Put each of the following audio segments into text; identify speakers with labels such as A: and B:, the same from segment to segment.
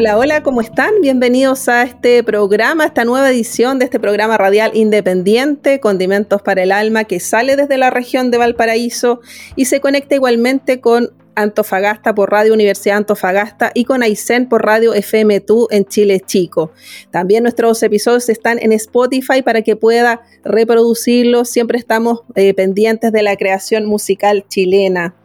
A: Hola, hola, ¿cómo están? Bienvenidos a este programa, a esta nueva edición de este programa radial independiente, Condimentos para el Alma, que sale desde la región de Valparaíso y se conecta igualmente con Antofagasta por Radio Universidad Antofagasta y con Aysén por Radio FM2 en Chile Chico. También nuestros episodios están en Spotify para que pueda reproducirlos. Siempre estamos eh, pendientes de la creación musical chilena.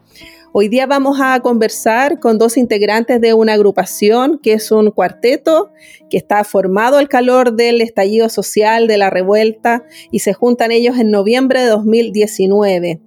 A: Hoy día vamos a conversar con dos integrantes de una agrupación que es un cuarteto que está formado al calor del estallido social, de la revuelta, y se juntan ellos en noviembre de 2019.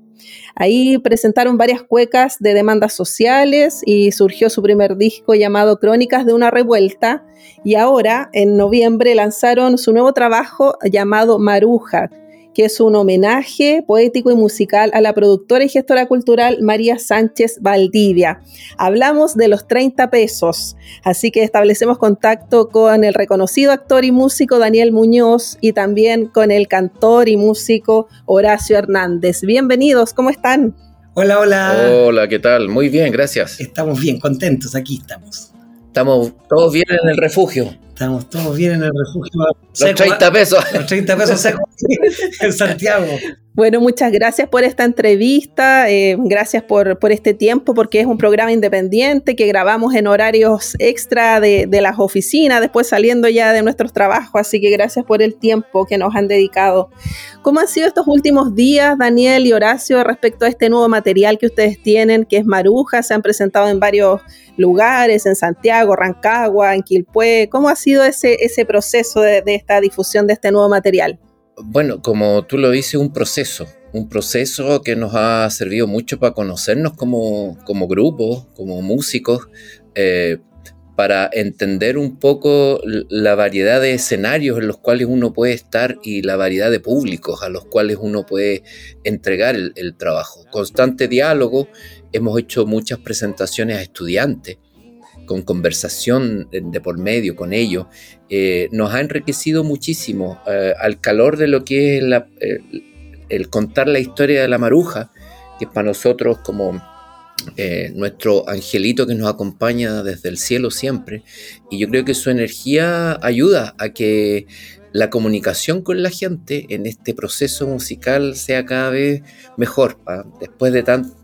A: Ahí presentaron varias cuecas de demandas sociales y surgió su primer disco llamado Crónicas de una revuelta y ahora en noviembre lanzaron su nuevo trabajo llamado Maruja, que es un homenaje poético y musical a la productora y gestora cultural María Sánchez Valdivia. Hablamos de los 30 pesos, así que establecemos contacto con el reconocido actor y músico Daniel Muñoz y también con el cantor y músico Horacio Hernández. Bienvenidos, ¿cómo están?
B: Hola, hola.
C: Hola, ¿qué tal? Muy bien, gracias.
B: Estamos bien, contentos, aquí estamos.
C: Estamos todos bien en el refugio.
B: Estamos todos bien en el refugio.
C: Los 30 pesos.
B: Los 30 pesos secos en Santiago.
A: Bueno, muchas gracias por esta entrevista, eh, gracias por, por, este tiempo, porque es un programa independiente que grabamos en horarios extra de, de, las oficinas, después saliendo ya de nuestros trabajos, así que gracias por el tiempo que nos han dedicado. ¿Cómo han sido estos últimos días, Daniel y Horacio, respecto a este nuevo material que ustedes tienen, que es Maruja? Se han presentado en varios lugares, en Santiago, Rancagua, en Quilpué. ¿Cómo ha sido ese, ese proceso de, esta difusión de este nuevo material?
C: Bueno, como tú lo dices, un proceso, un proceso que nos ha servido mucho para conocernos como, como grupo, como músicos, eh, para entender un poco la variedad de escenarios en los cuales uno puede estar y la variedad de públicos a los cuales uno puede entregar el trabajo. Constante diálogo, hemos hecho muchas presentaciones a estudiantes con conversación de por medio con ellos, eh, nos ha enriquecido muchísimo eh, al calor de lo que es eh, el contar la historia de la maruja, que es para nosotros como eh, nuestro angelito que nos acompaña desde el cielo siempre. Y yo creo que su energía ayuda a que la comunicación con la gente en este proceso musical sea cada vez mejor. ¿ah? Después de tanto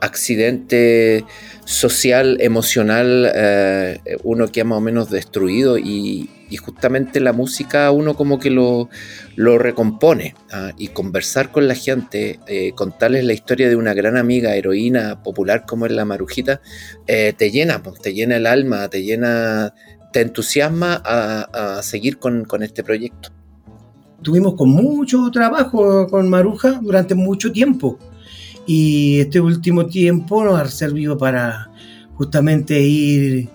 C: accidente social, emocional, eh, uno que ha más o menos destruido y, justamente la música uno como que lo, lo recompone ¿ah? y conversar con la gente, eh, contarles la historia de una gran amiga, heroína popular como es la Marujita, eh, te llena, pues, te llena el alma, te llena, te entusiasma a, a seguir con, con este proyecto.
B: Tuvimos con mucho trabajo con Maruja durante mucho tiempo y este último tiempo nos ha servido para justamente ir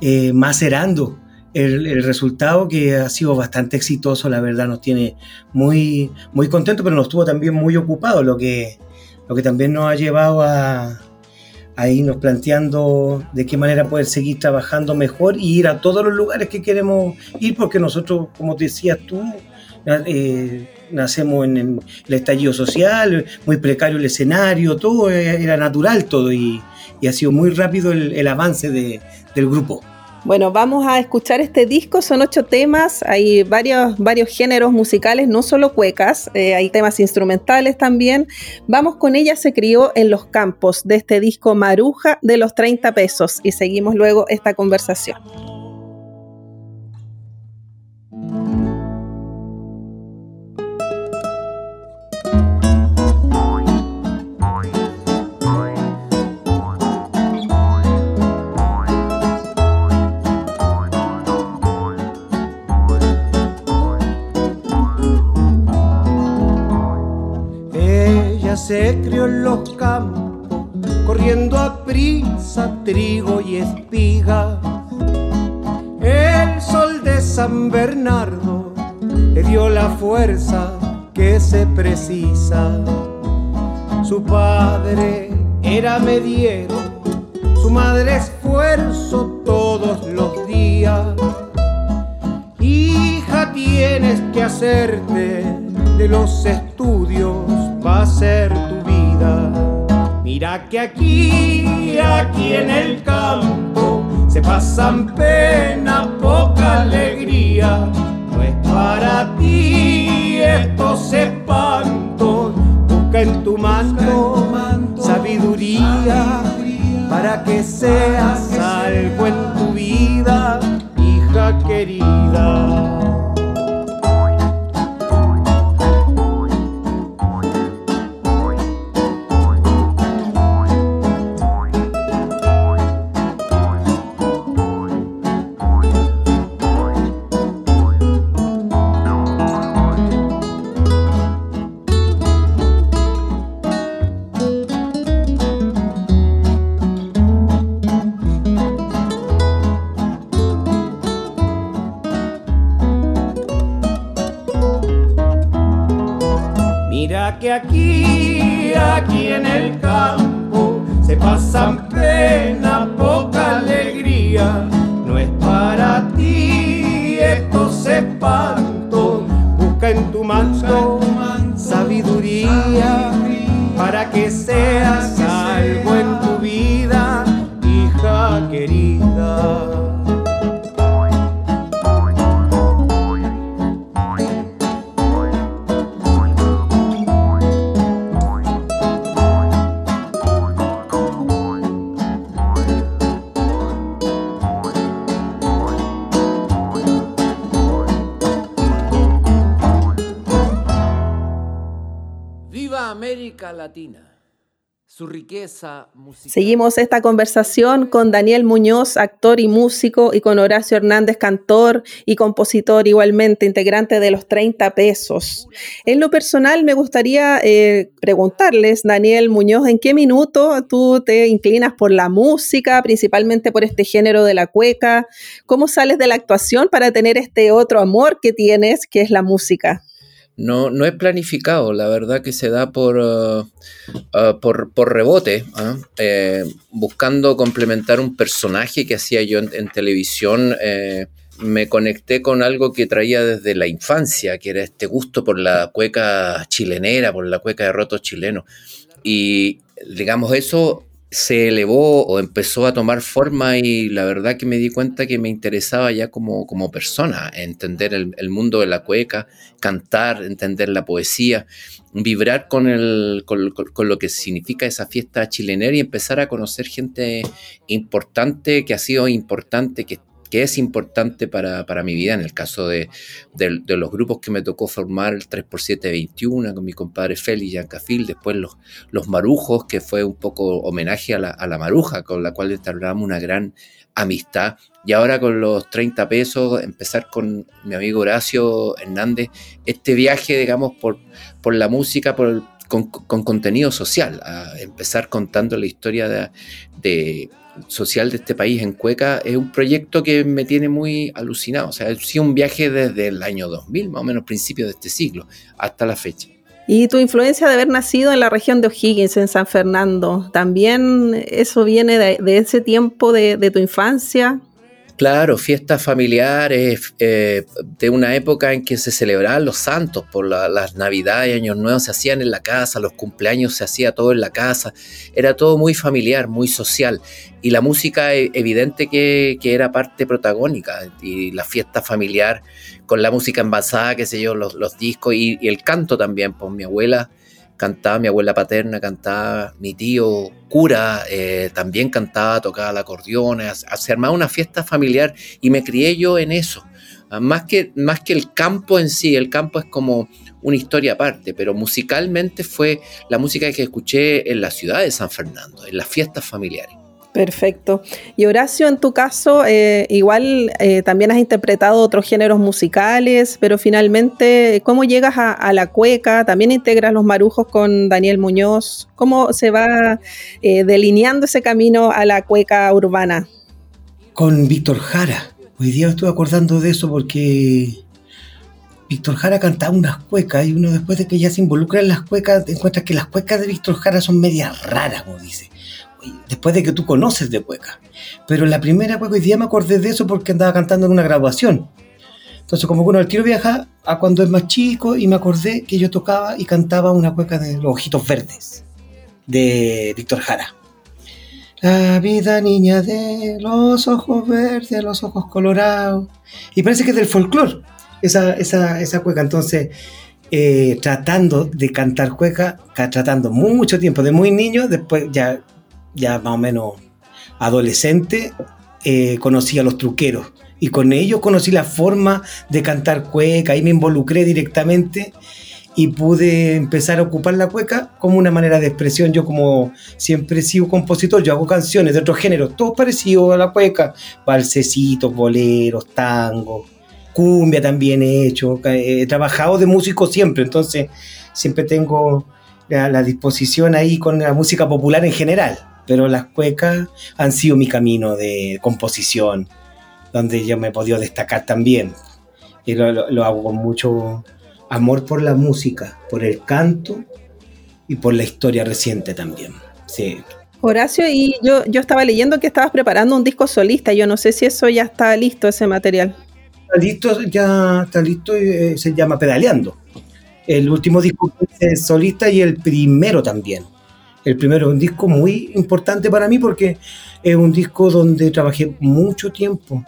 B: eh, macerando el, el, resultado que ha sido bastante exitoso, la verdad nos tiene muy, muy contentos, pero nos tuvo también muy ocupados, lo que, lo que también nos ha llevado a, a irnos planteando de qué manera poder seguir trabajando mejor y ir a todos los lugares que queremos ir, porque nosotros, como decías tú, eh, nacemos en, el estallido social, muy precario el escenario, todo era natural todo y, y ha sido muy rápido el, el avance de, del grupo.
A: Bueno, vamos a escuchar este disco, son ocho temas, hay varios, varios géneros musicales, no solo cuecas, eh, hay temas instrumentales también. Vamos con ella, se crió en los campos de este disco Maruja de los 30 pesos y seguimos luego esta conversación.
D: Trigo y espiga. El sol de San Bernardo le dio la fuerza que se precisa. Su padre era mediero, su madre esfuerzo todos los días. Hija, tienes que hacerte de los estudios, va a ser tu. Mira que aquí, aquí en el campo, se pasan pena, poca alegría. No es para ti estos espantos, busca en tu mano sabiduría para que seas algo en tu vida, hija querida. espanto.
A: Busca en tu manto sabiduría Seguimos esta conversación con Daniel Muñoz, actor y músico, y con Horacio Hernández, cantor y compositor igualmente, integrante de los 30 pesos. En lo personal, me gustaría eh, preguntarles, Daniel Muñoz, ¿en qué minuto tú te inclinas por la música, principalmente por este género de la cueca? ¿Cómo sales de la actuación para tener este otro amor que tienes, que es la música?
C: No, no es planificado, la verdad que se da por, uh, uh, por, rebote, ¿ah? eh, buscando complementar un personaje que hacía yo en, televisión. Eh, me conecté con algo que traía desde la infancia, que era este gusto por la cueca chilenera, por la cueca de rotos chilenos. Y digamos, eso se elevó o empezó a tomar forma y la verdad que me di cuenta que me interesaba ya como, como persona, entender el, mundo de la cueca, cantar, entender la poesía, vibrar con, el, con, con, lo que significa esa fiesta chilenera y empezar a conocer gente importante que ha sido importante, que que es importante para, mi vida, en el caso de, los grupos que me tocó formar, el 3x721 con mi compadre Félix Yancafil, después los, los Marujos, que fue un poco homenaje a la, Maruja, con la cual entablamos una gran amistad. Y ahora con los 30 pesos, empezar con mi amigo Horacio Hernández, este viaje, digamos, por, por la música, por con, contenido social, a empezar contando la historia de, social de este país en Cueca es un proyecto que me tiene muy alucinado. O sea, ha sido un viaje desde el año 2000, más o menos principios de este siglo, hasta la fecha.
A: Y tu influencia de haber nacido en la región de O'Higgins, en San Fernando, ¿también eso viene de, ese tiempo de, de tu infancia?
C: Claro, fiestas familiares eh, de una época en que se celebraban los santos, por las navidades años nuevos se hacían en la casa, los cumpleaños se hacía todo en la casa, era todo muy familiar, muy social. Y la música e, evidente que, era parte protagónica. Y la fiesta familiar con la música envasada, qué sé yo, los, discos y, y, el canto también, pues mi abuela cantaba mi abuela paterna, cantaba mi tío cura, eh, también cantaba, tocaba el acordeón, se armaba una fiesta familiar y me crié yo en eso. Ah, más que, más que el campo en sí, el campo es como una historia aparte, pero musicalmente fue la música que escuché en la ciudad de San Fernando, en las fiestas familiares.
A: Perfecto. Y Horacio, en tu caso, eh, igual eh, también has interpretado otros géneros musicales, pero finalmente, ¿cómo llegas a, la cueca? También integras los marujos con Daniel Muñoz. ¿Cómo se va eh, delineando ese camino a la cueca urbana?
B: Con Víctor Jara. Hoy día me estoy acordando de eso porque Víctor Jara cantaba unas cuecas y uno después de que ya se involucra en las cuecas, encuentra que las cuecas de Víctor Jara son medias raras, como dice después de que tú conoces de cueca. Pero en la primera cueca, hoy día me acordé de eso porque andaba cantando en una graduación. Entonces, como que uno al tiro viaja a cuando es más chico y me acordé que yo tocaba y cantaba una cueca de Los Ojitos Verdes, de Víctor Jara. La vida niña de los ojos verdes, los ojos colorados. Y parece que es del folclore, esa, esa, esa cueca. Entonces, eh, tratando de cantar cueca, tratando mucho tiempo, de muy niño, después ya ya más o menos adolescente, eh, conocí a los truqueros. Y con ellos conocí la forma de cantar cueca, y me involucré directamente y pude empezar a ocupar la cueca como una manera de expresión. Yo como siempre he sido compositor, yo hago canciones de otros géneros, todos parecidos a la cueca, balsecitos, boleros, tangos, cumbia también he hecho, he trabajado de músico siempre, entonces siempre tengo la disposición ahí con la música popular en general pero las cuecas han sido mi camino de composición, donde yo me he podido destacar también. Y lo, hago con mucho amor por la música, por el canto y por la historia reciente también. Sí.
A: Horacio, y yo, yo estaba leyendo que estabas preparando un disco solista. Yo no sé si eso ya está listo, ese material.
B: Está listo, ya está listo, eh, se llama Pedaleando. El último disco es solista y el primero también. El primero es un disco muy importante para mí porque es un disco donde trabajé mucho tiempo,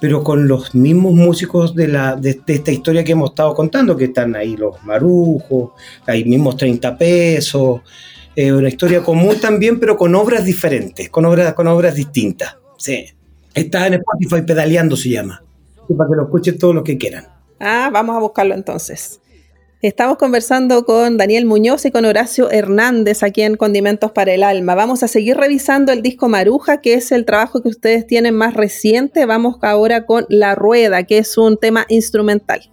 B: pero con los mismos músicos de, la, de, esta historia que hemos estado contando, que están ahí los marujos, ahí mismos 30 pesos, es una historia común también, pero con obras diferentes, con obras, con obras distintas. Sí. Está en Spotify, Pedaleando se llama, para que lo escuchen todos los que quieran.
A: Ah, vamos a buscarlo entonces. Estamos conversando con Daniel Muñoz y con Horacio Hernández aquí en Condimentos para el Alma. Vamos a seguir revisando el disco Maruja, que es el trabajo que ustedes tienen más reciente. Vamos ahora con La Rueda, que es un tema instrumental.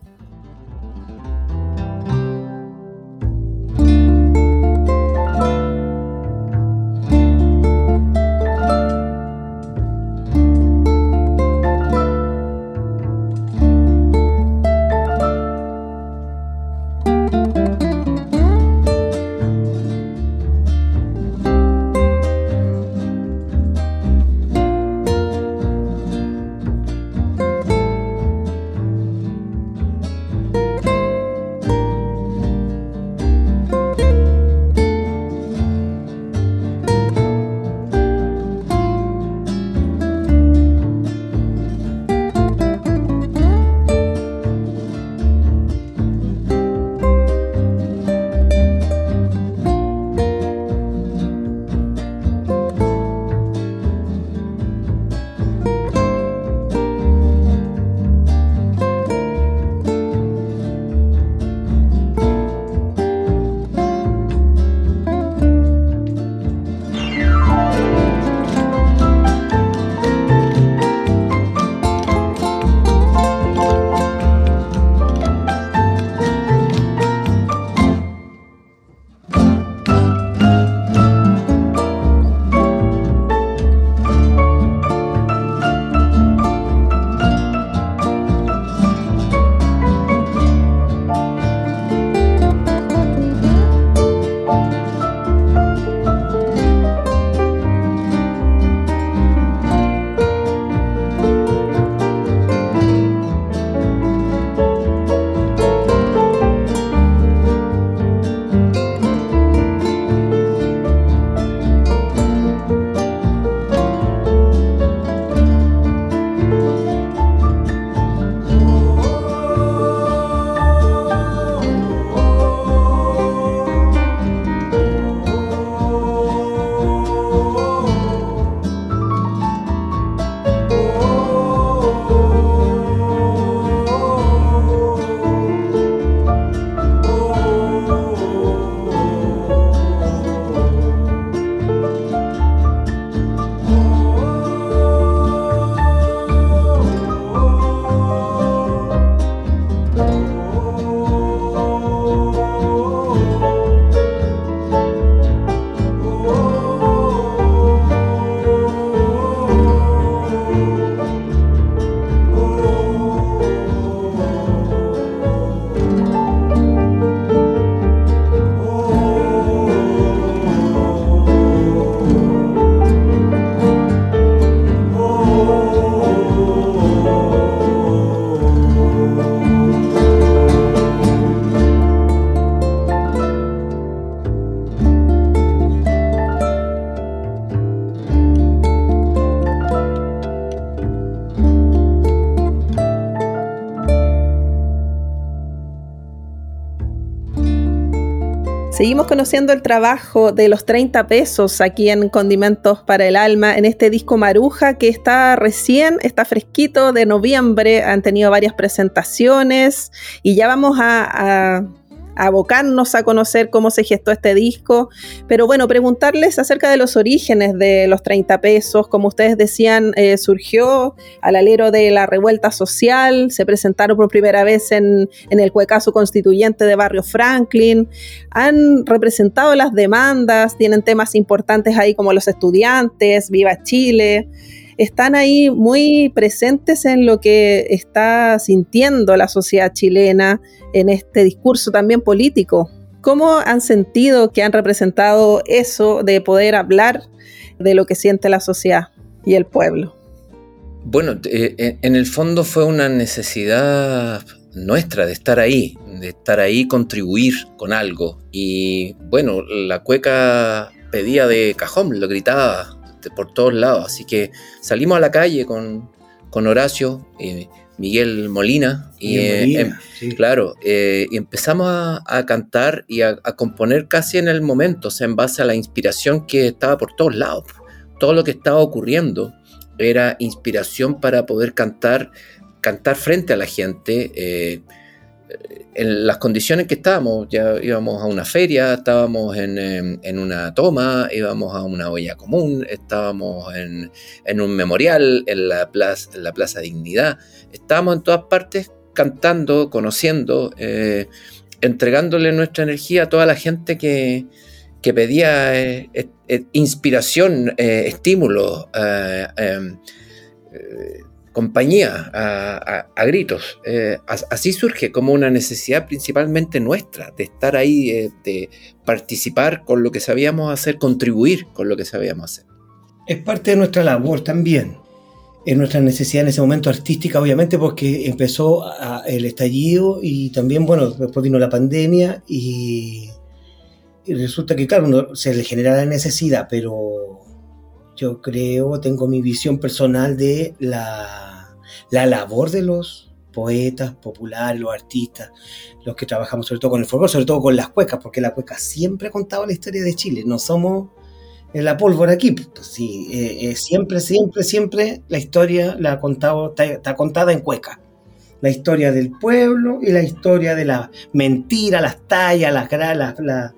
A: Seguimos conociendo el trabajo de los 30 pesos aquí en Condimentos para el Alma, en este disco Maruja que está recién, está fresquito de noviembre, han tenido varias presentaciones y ya vamos a, a abocarnos a conocer cómo se gestó este disco, pero bueno, preguntarles acerca de los orígenes de los 30 pesos, como ustedes decían, eh, surgió al alero de la revuelta social, se presentaron por primera vez en, en el Cuecaso Constituyente de Barrio Franklin, han representado las demandas, tienen temas importantes ahí como los estudiantes, Viva Chile están ahí muy presentes en lo que está sintiendo la sociedad chilena en este discurso también político. ¿Cómo han sentido que han representado eso de poder hablar de lo que siente la sociedad y el pueblo?
C: Bueno, eh, en el fondo fue una necesidad nuestra de estar ahí, de estar ahí, contribuir con algo. Y bueno, la cueca pedía de cajón, lo gritaba por todos lados. Así que salimos a la calle con, con Horacio, y Miguel Molina, y eh, em, claro, eh, y empezamos a, cantar y a, componer casi en el momento, o sea, en base a la inspiración que estaba por todos lados. Todo lo que estaba ocurriendo era inspiración para poder cantar, cantar frente a la gente. En las condiciones que estábamos, ya íbamos a una feria, estábamos en, una toma, íbamos a una olla común, estábamos en, un memorial, en la, plaza, en la Plaza Dignidad, estábamos en todas partes cantando, conociendo, eh, entregándole nuestra energía a toda la gente que, pedía eh, eh, inspiración, estímulo em, compañía a, gritos. Eh, así surge como una necesidad principalmente nuestra, de estar ahí, eh, de participar con lo que sabíamos hacer, contribuir con lo que sabíamos hacer.
B: Es parte de nuestra labor también. Es nuestra necesidad en ese momento artística, obviamente, porque empezó el estallido y también, bueno, después vino la pandemia y, y resulta que, claro, se le genera la necesidad, pero yo creo, tengo mi visión personal de la, la labor de los poetas populares, los artistas, los que trabajamos sobre todo con el folclore, sobre todo con las cuecas, porque la cueca siempre ha contado la historia de Chile, no somos la pólvora aquí, pues sí, eh, eh, siempre, siempre, siempre la historia la ha contado, está, contada en cueca. La historia del pueblo y la historia de la mentira, las tallas, las, las, las,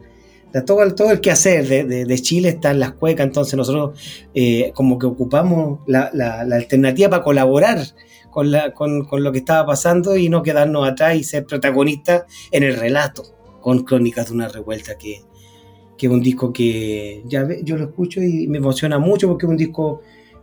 B: todo, el, todo el quehacer de, de, Chile está en las cuecas, entonces nosotros eh, como que ocupamos la, la, alternativa para colaborar con, la, con, con, lo que estaba pasando y no quedarnos atrás y ser protagonistas en el relato con Crónicas de una Revuelta, que, que es un disco que ya yo lo escucho y me emociona mucho porque es un disco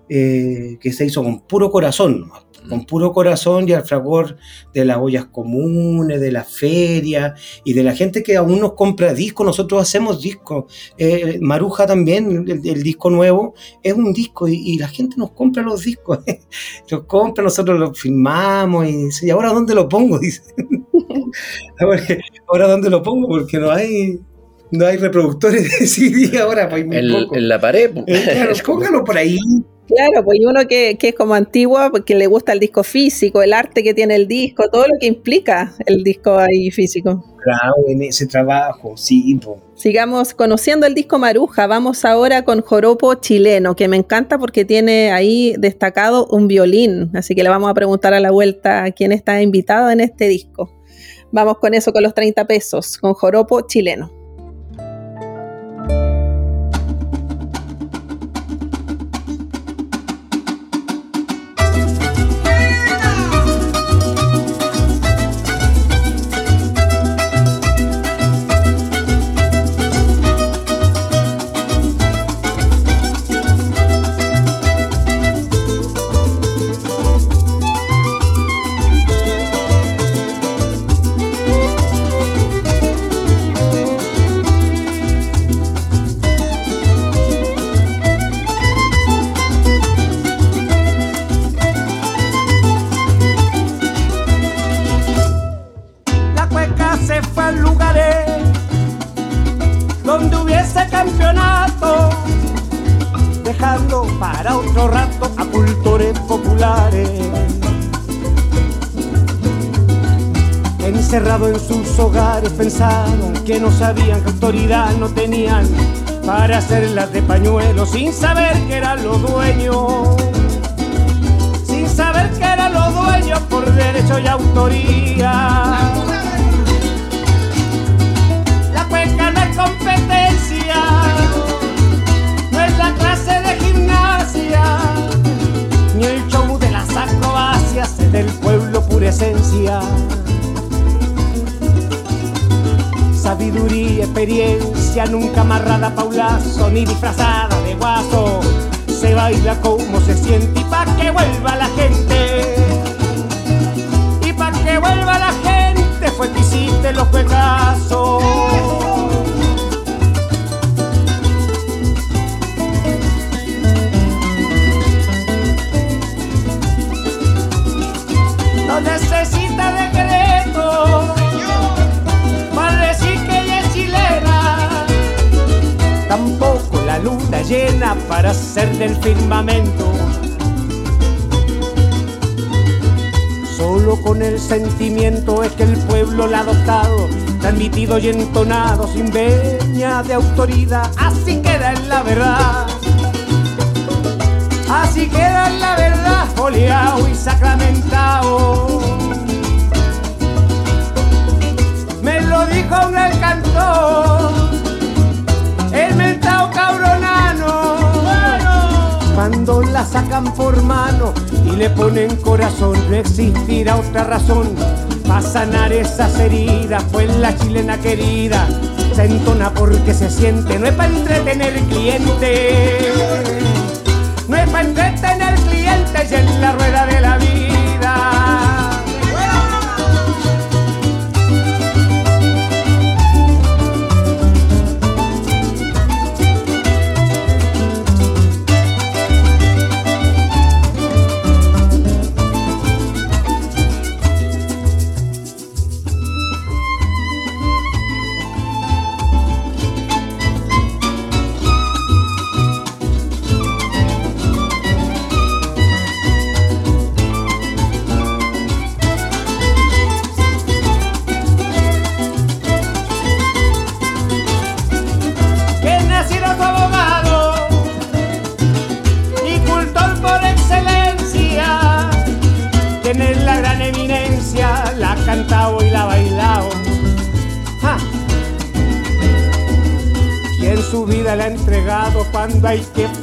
B: eh, que se hizo con puro corazón, con puro corazón y al fragor de las ollas comunes, de la feria y de la gente que aún nos compra discos. Nosotros hacemos discos. Eh, Maruja también, el, disco nuevo, es un disco y, la gente nos compra los discos. los compra, nosotros los filmamos y dice, ¿y ahora dónde lo pongo? Dice. ahora, dónde lo pongo porque no hay no hay reproductores de CD ahora. Pues,
C: en, la pared. Pues.
B: Eh, claro, póngalo por ahí.
A: Claro, pues uno que, es como antiguo, porque le gusta el disco físico, el arte que tiene el disco, todo lo que implica el disco ahí físico.
B: Claro, en ese trabajo, sí.
A: Sigamos conociendo el disco Maruja. Vamos ahora con Joropo Chileno, que me encanta porque tiene ahí destacado un violín. Así que le vamos a preguntar a la vuelta quién está invitado en este disco. Vamos con eso, con los 30 pesos, con Joropo Chileno.
D: Pensaban que no sabían, que autoridad no tenían para hacerlas de pañuelo, sin saber que eran los dueños, sin saber que eran los dueños por derecho y autoría. La cueca no es competencia, no es la clase de gimnasia, ni el show de las acrobacias, es del pueblo pura esencia. Sabiduría, experiencia, nunca amarrada paulazo ni disfrazada de guaso. Se baila como se siente y pa' que vuelva la gente. Y pa' que vuelva la gente fue que hiciste los juegazos. No necesita decreto Tampoco la luna llena para ser del firmamento. Solo con el sentimiento es que el pueblo la ha adoptado, transmitido y entonado sin veña de autoridad. Así queda en la verdad. Así queda en la verdad, oleado y sacramentado. Me lo dijo un el cantor, Cuando la sacan por mano y le ponen corazón, no existirá otra razón para sanar esas heridas, pues la chilena querida se entona porque se siente, no es para entretener cliente, no es para entretener clientes y en la rueda de la vida.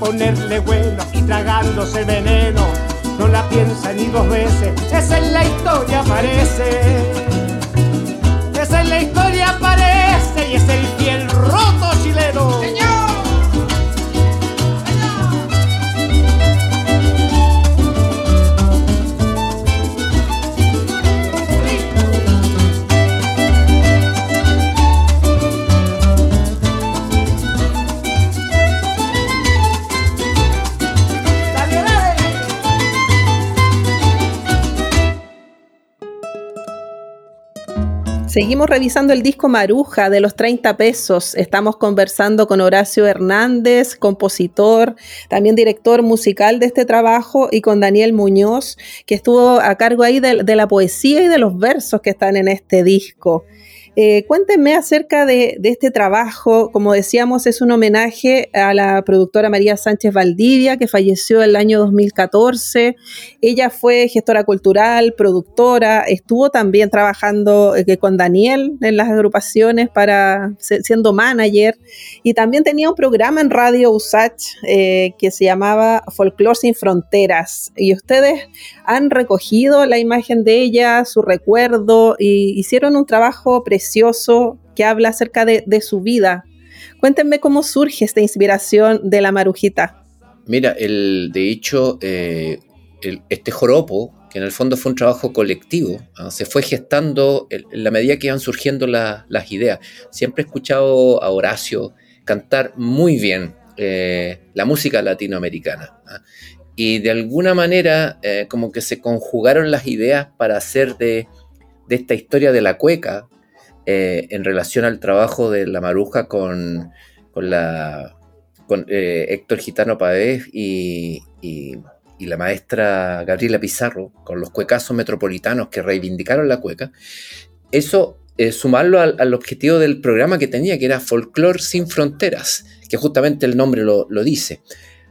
D: Ponerle bueno y tragándose veneno.
A: Revisando el disco Maruja de los 30 pesos. Estamos conversando con Horacio Hernández, compositor, también director musical de este trabajo, y con Daniel Muñoz, que estuvo a cargo ahí de la poesía y de los versos que están en este disco. Eh, cuéntenme acerca de, de, este trabajo. Como decíamos, es un homenaje a la productora María Sánchez Valdivia, que falleció el año 2014. Ella fue gestora cultural, productora, estuvo también trabajando eh, con Daniel en las agrupaciones para siendo manager y también tenía un programa en Radio USACH eh, que se llamaba Folklore sin Fronteras. Y ustedes han recogido la imagen de ella, su recuerdo, y hicieron un trabajo precioso que habla acerca de, su vida. Cuéntenme cómo surge esta inspiración de la marujita.
C: Mira, el, de hecho, eh, este joropo, que en el fondo fue un trabajo colectivo, ¿no? se fue gestando en, la medida que iban surgiendo la, las ideas. Siempre he escuchado a Horacio cantar muy bien eh, la música latinoamericana. ¿no? Y de alguna manera, eh, como que se conjugaron las ideas para hacer de esta historia de la cueca, eh, en relación al trabajo de la maruja con, eh, Héctor Gitano Pavés y, la maestra Gabriela Pizarro, con los cuecazos metropolitanos que reivindicaron la cueca, eso, eh, sumarlo al, objetivo del programa que tenía, que era Folklore sin Fronteras, que justamente el nombre lo, dice.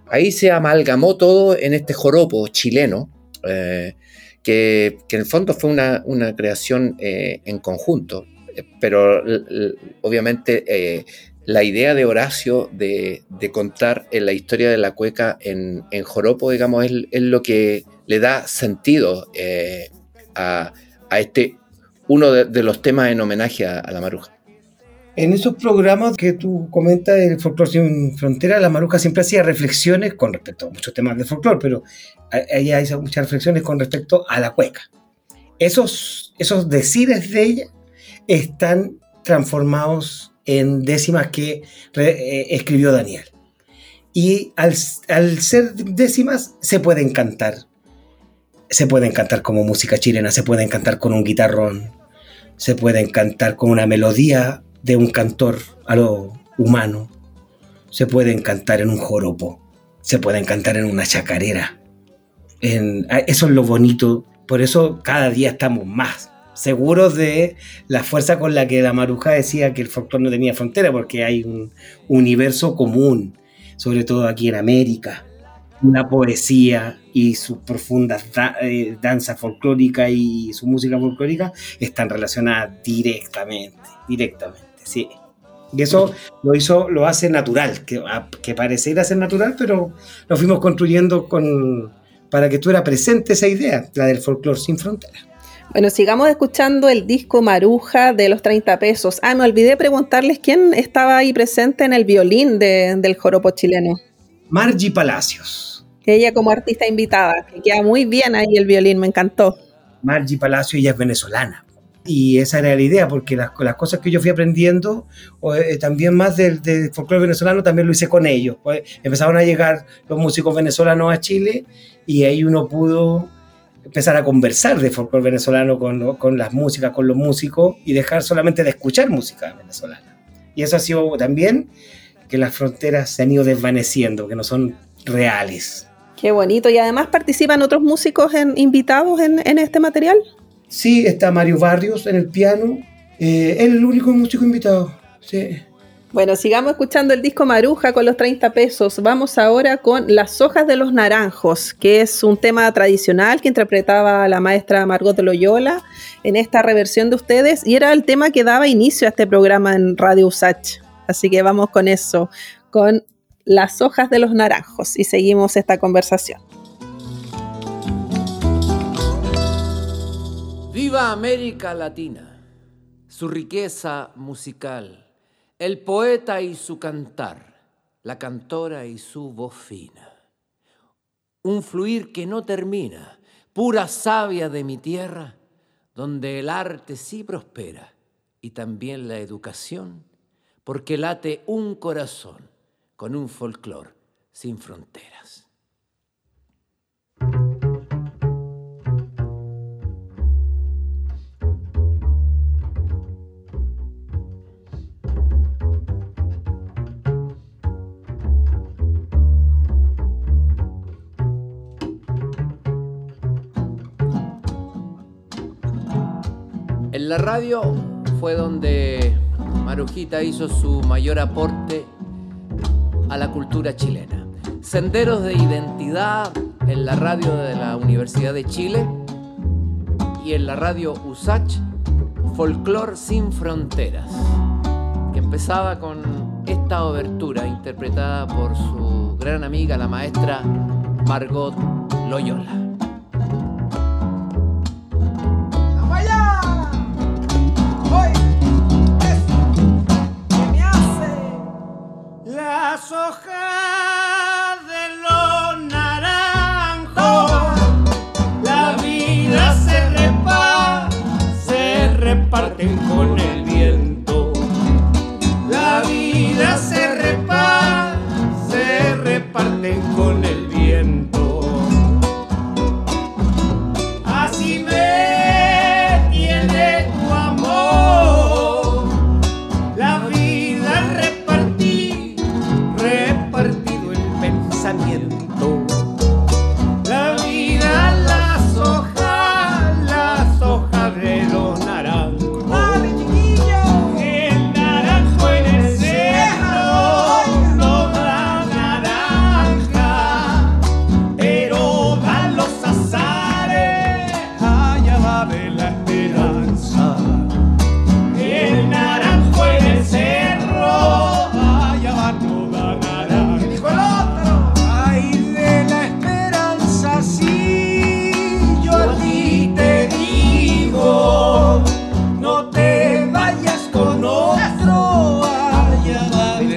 C: Ahí se amalgamó todo en este joropo chileno, que, en el fondo fue una, creación en conjunto, pero obviamente la idea de Horacio de, contar en la historia de la cueca en, joropo, digamos, es, lo que le da sentido a, este uno de, los temas en homenaje a, la maruja.
B: En esos programas que tú comentas del folclore sin frontera, la maruja siempre hacía reflexiones con respecto a muchos temas de folclore, pero ella hizo muchas reflexiones con respecto a la cueca. Esos, esos decires de ella están transformados en décimas que eh, escribió Daniel. Y al, al, ser décimas se pueden cantar. Se pueden cantar como música chilena, se pueden cantar con un guitarrón, se pueden cantar con una melodía de un cantor a lo humano, se pueden cantar en un joropo, se pueden cantar en una chacarera. Eso es lo bonito, por eso cada día estamos más seguros de la fuerza con la que la Maruja decía que el folclore no tenía frontera, porque hay un universo común, sobre todo aquí en América la poesía y sus profundas eh, danza folclórica y su música folclórica están relacionadas directamente, directamente, sí. Y eso lo hizo, lo hace natural, que, que pareciera ser natural, pero lo fuimos construyendo con, para que tuviera presente esa idea, la del folclore sin fronteras.
A: Bueno, sigamos escuchando el disco Maruja de los 30 pesos. Ah, me olvidé preguntarles quién estaba ahí presente en el violín del joropo chileno.
B: Margie Palacios.
A: Ella como artista invitada, que queda muy bien ahí el violín, me encantó.
B: Margie Palacio, ella es venezolana. Y esa era la idea, porque las, las cosas que yo fui aprendiendo, eh, también más del, folclore venezolano, también lo hice con ellos. Pues, empezaron a llegar los músicos venezolanos a Chile y ahí uno pudo empezar a conversar de folclore venezolano con, con las músicas, con los músicos y dejar solamente de escuchar música venezolana. Y eso ha sido también que las fronteras se han ido desvaneciendo, que no son reales.
A: Qué bonito. ¿Y además participan otros músicos invitados en, este material?
B: Sí, está Mario Barrios en el piano. Eh, él es el único músico invitado. Sí.
A: Bueno, sigamos escuchando el disco Maruja con los 30 pesos. Vamos ahora con Las hojas de los naranjos, que es un tema tradicional que interpretaba la maestra Margot Loyola en esta reversión de ustedes y era el tema que daba inicio a este programa en Radio Usach. Así que vamos con eso, con las hojas de los naranjos y seguimos esta conversación.
E: Viva América Latina, su riqueza musical, el poeta y su cantar, la cantora y su voz fina. Un fluir que no termina, pura savia de mi tierra, donde el arte sí prospera y también la educación, porque late un corazón con un folclore sin fronteras. La radio fue donde Marujita hizo su mayor aporte a la cultura chilena. Senderos de identidad en la radio de la Universidad de Chile y en la radio USACH, Folklore sin Fronteras, que empezaba con esta obertura interpretada por su gran amiga, la maestra Margot Loyola.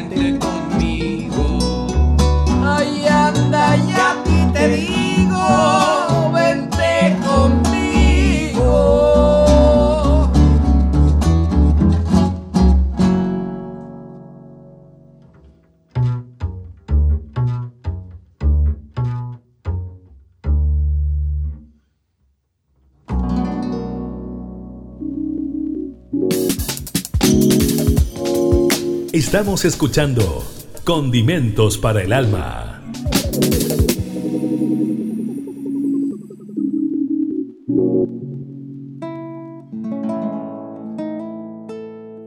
E: dun, dun.
F: Estamos escuchando Condimentos para el Alma.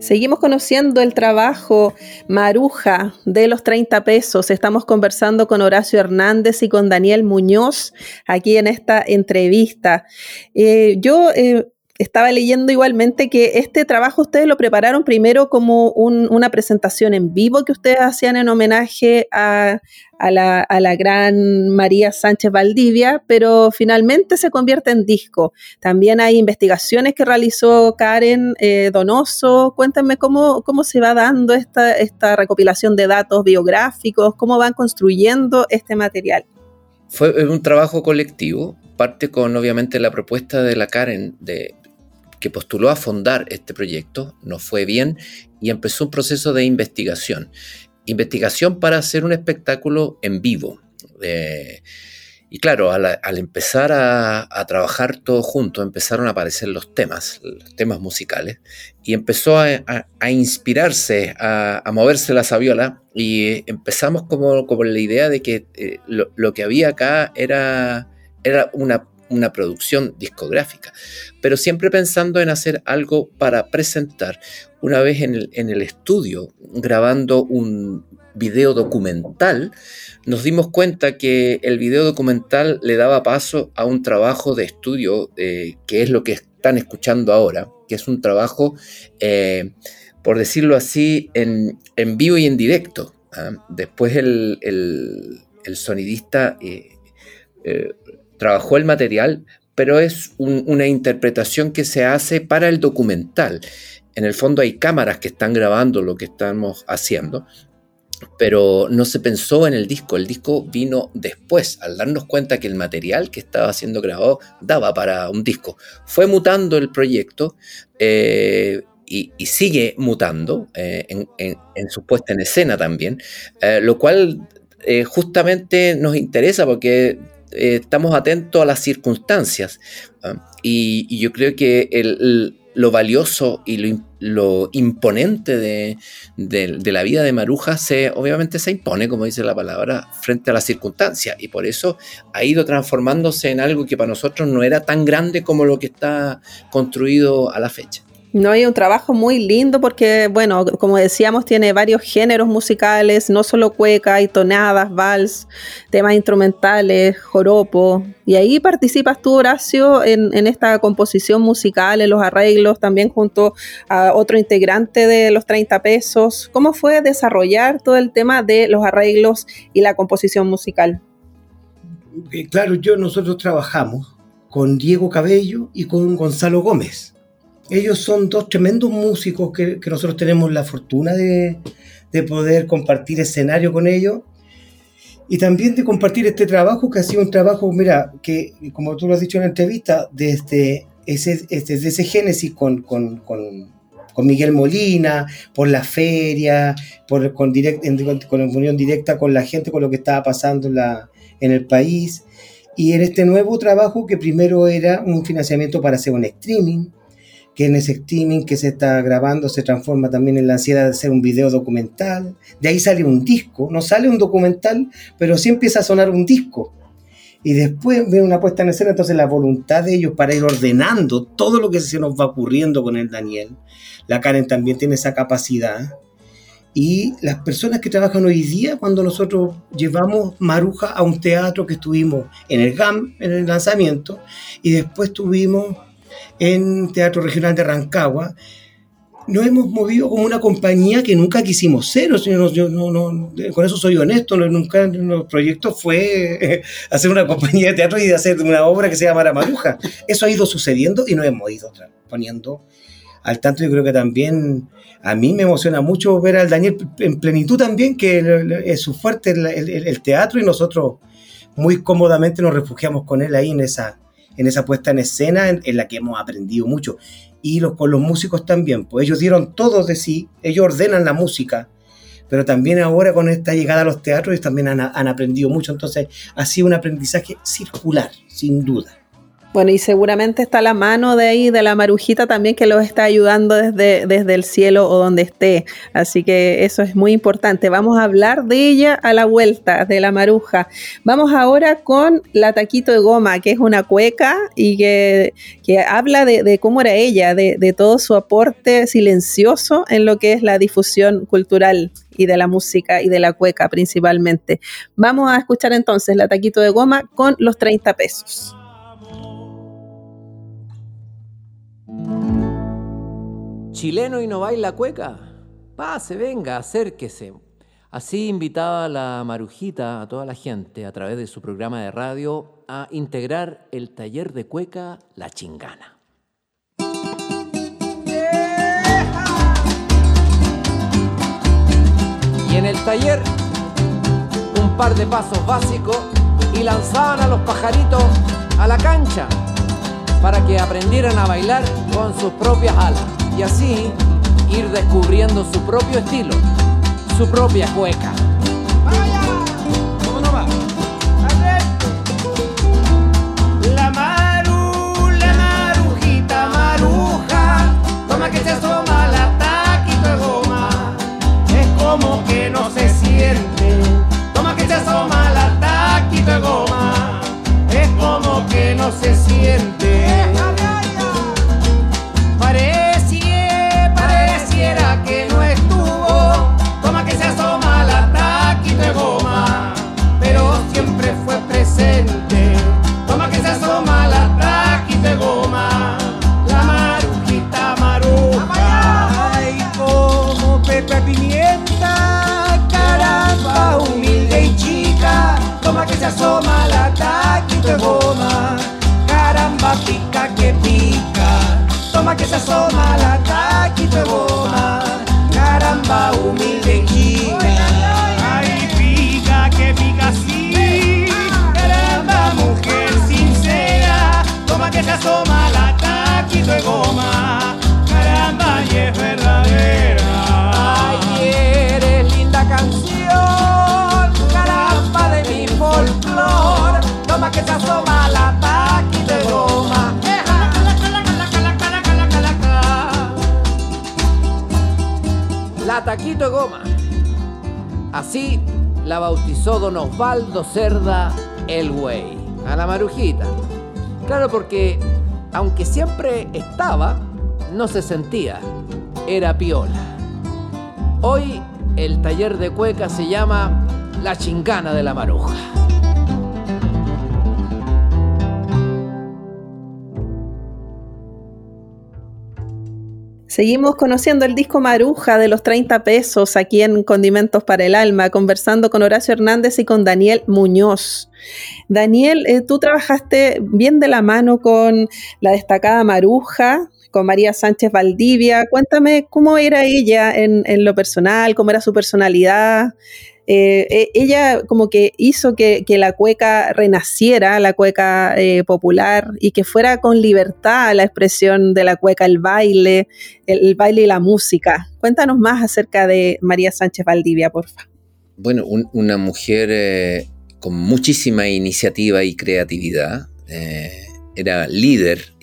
A: Seguimos conociendo el trabajo Maruja de los 30 pesos. Estamos conversando con Horacio Hernández y con Daniel Muñoz aquí en esta entrevista. Eh, yo eh, estaba leyendo igualmente que este trabajo ustedes lo prepararon primero como una presentación en vivo que ustedes hacían en homenaje a, la, gran María Sánchez Valdivia, pero finalmente se convierte en disco. También hay investigaciones que realizó Karen eh, Donoso. Cuéntenme cómo, cómo se va dando esta, esta recopilación de datos biográficos, cómo van construyendo este material.
C: Fue un trabajo colectivo, parte con obviamente la propuesta de la Karen de postuló a fundar este proyecto, no fue bien y empezó un proceso de investigación. Investigación para hacer un espectáculo en vivo. Eh, y claro, al, empezar a, trabajar todos juntos, empezaron a aparecer los temas, los temas musicales, y empezó a, inspirarse, a, moverse la sabiola, y empezamos como, como la idea de que eh, lo, lo, que había acá era, era una una producción discográfica, pero siempre pensando en hacer algo para presentar. Una vez en el, estudio, grabando un video documental, nos dimos cuenta que el video documental le daba paso a un trabajo de estudio, eh, que es lo que están escuchando ahora, que es un trabajo, eh, por decirlo así, en, vivo y en directo. ¿ah? Después el, sonidista eh, trabajó el material, pero es una interpretación que se hace para el documental. En el fondo hay cámaras que están grabando lo que estamos haciendo, pero no se pensó en el disco. El disco vino después, al darnos cuenta que el material que estaba siendo grabado daba para un disco. Fue mutando el proyecto. Eh, y, sigue mutando eh, en, su puesta en escena también, eh, lo cual justamente nos interesa porque eh, estamos atentos a las circunstancias. ¿ah? Y, yo creo que lo valioso y lo, imponente de, la vida de Maruja se, obviamente se impone, como dice la palabra, frente a las circunstancias. Y por eso ha ido transformándose en algo que para nosotros no era tan grande como lo que está construido a la fecha.
A: No hay un trabajo muy lindo porque, bueno, como decíamos, tiene varios géneros musicales, no solo cueca, hay tonadas, vals, temas instrumentales, joropo. Y ahí participas tú, Horacio, en, esta composición musical, en los arreglos, también junto a otro integrante de los 30 pesos. ¿Cómo fue desarrollar todo el tema de los arreglos y la composición musical?
B: Eh, claro, yo nosotros trabajamos con Diego Cabello y con Gonzalo Gómez ellos son dos tremendos músicos que, nosotros tenemos la fortuna de, poder compartir escenario con ellos y también de compartir este trabajo que ha sido un trabajo, mira, que como tú lo has dicho en la entrevista, desde ese, desde ese génesis con, con, Miguel Molina, por la feria, por, con, direct, con unión directa con la gente, con lo que estaba pasando en, la, en el país. Y en este nuevo trabajo que primero era un financiamiento para hacer un streaming, que en ese streaming que se está grabando se transforma también en la ansiedad de hacer un video documental. De ahí sale un disco, no sale un documental, pero sí empieza a sonar un disco. Y después viene una puesta en escena, entonces la voluntad de ellos para ir ordenando todo lo que se nos va ocurriendo con el Daniel. La Karen también tiene esa capacidad. Y las personas que trabajan hoy día, cuando nosotros llevamos Maruja a un teatro que estuvimos en el GAM, en el lanzamiento, y después tuvimos en Teatro Regional de Rancagua, nos hemos movido como una compañía que nunca quisimos ser. yo no, no, con eso soy honesto. nunca en los proyectos fue hacer una compañía de teatro y hacer una obra que se llama Maruja. Eso ha ido sucediendo y nos hemos ido poniendo al tanto. Yo creo que también a mí me emociona mucho ver al Daniel en plenitud también, que es su fuerte el teatro y nosotros muy cómodamente nos refugiamos con él ahí en esa, en esa puesta en escena en, la que hemos aprendido mucho. Y los, con los músicos también, pues ellos dieron todo de sí, ellos ordenan la música, pero también ahora con esta llegada a los teatros ellos también han, han aprendido mucho, entonces ha sido un aprendizaje circular, sin duda.
A: Bueno, y seguramente está la mano de ahí, de la marujita también, que los está ayudando desde, desde el cielo o donde esté. Así que eso es muy importante. Vamos a hablar de ella a la vuelta, de la maruja. Vamos ahora con la taquito de goma, que es una cueca y que, habla de, cómo era ella, de, de todo su aporte silencioso en lo que es la difusión cultural y de la música y de la cueca principalmente. Vamos a escuchar entonces la taquito de goma con los 30 pesos.
E: ¿Chileno y no baila cueca? Pase, venga, acérquese. Así invitaba la Marujita a toda la gente a través de su programa de radio a integrar el taller de cueca La Chingana. Y en el taller, un par de pasos básicos y lanzaban a los pajaritos a la cancha para que aprendieran a bailar con sus propias alas y así ir descubriendo su propio estilo, su propia cueca. ¡Vaya! ¿Cómo no va?
D: La maru, la marujita maruja, toma que se
E: Porque aunque siempre estaba, no se sentía, era piola. Hoy el taller de cueca se llama La Chingana de la Maruja.
A: Seguimos conociendo el disco Maruja de los 30 pesos aquí en Condimentos para el Alma, conversando con Horacio Hernández y con Daniel Muñoz. Daniel, eh, tú trabajaste bien de la mano con la destacada Maruja, con María Sánchez Valdivia. Cuéntame cómo era ella en, en lo personal, cómo era su personalidad. Eh, e, ella como que hizo que, la cueca renaciera, la cueca eh, popular, y que fuera con libertad la expresión de la cueca, el baile, el, baile y la música. Cuéntanos más acerca de María Sánchez Valdivia, porfa.
C: Bueno, una mujer eh, con muchísima iniciativa y creatividad. era líder,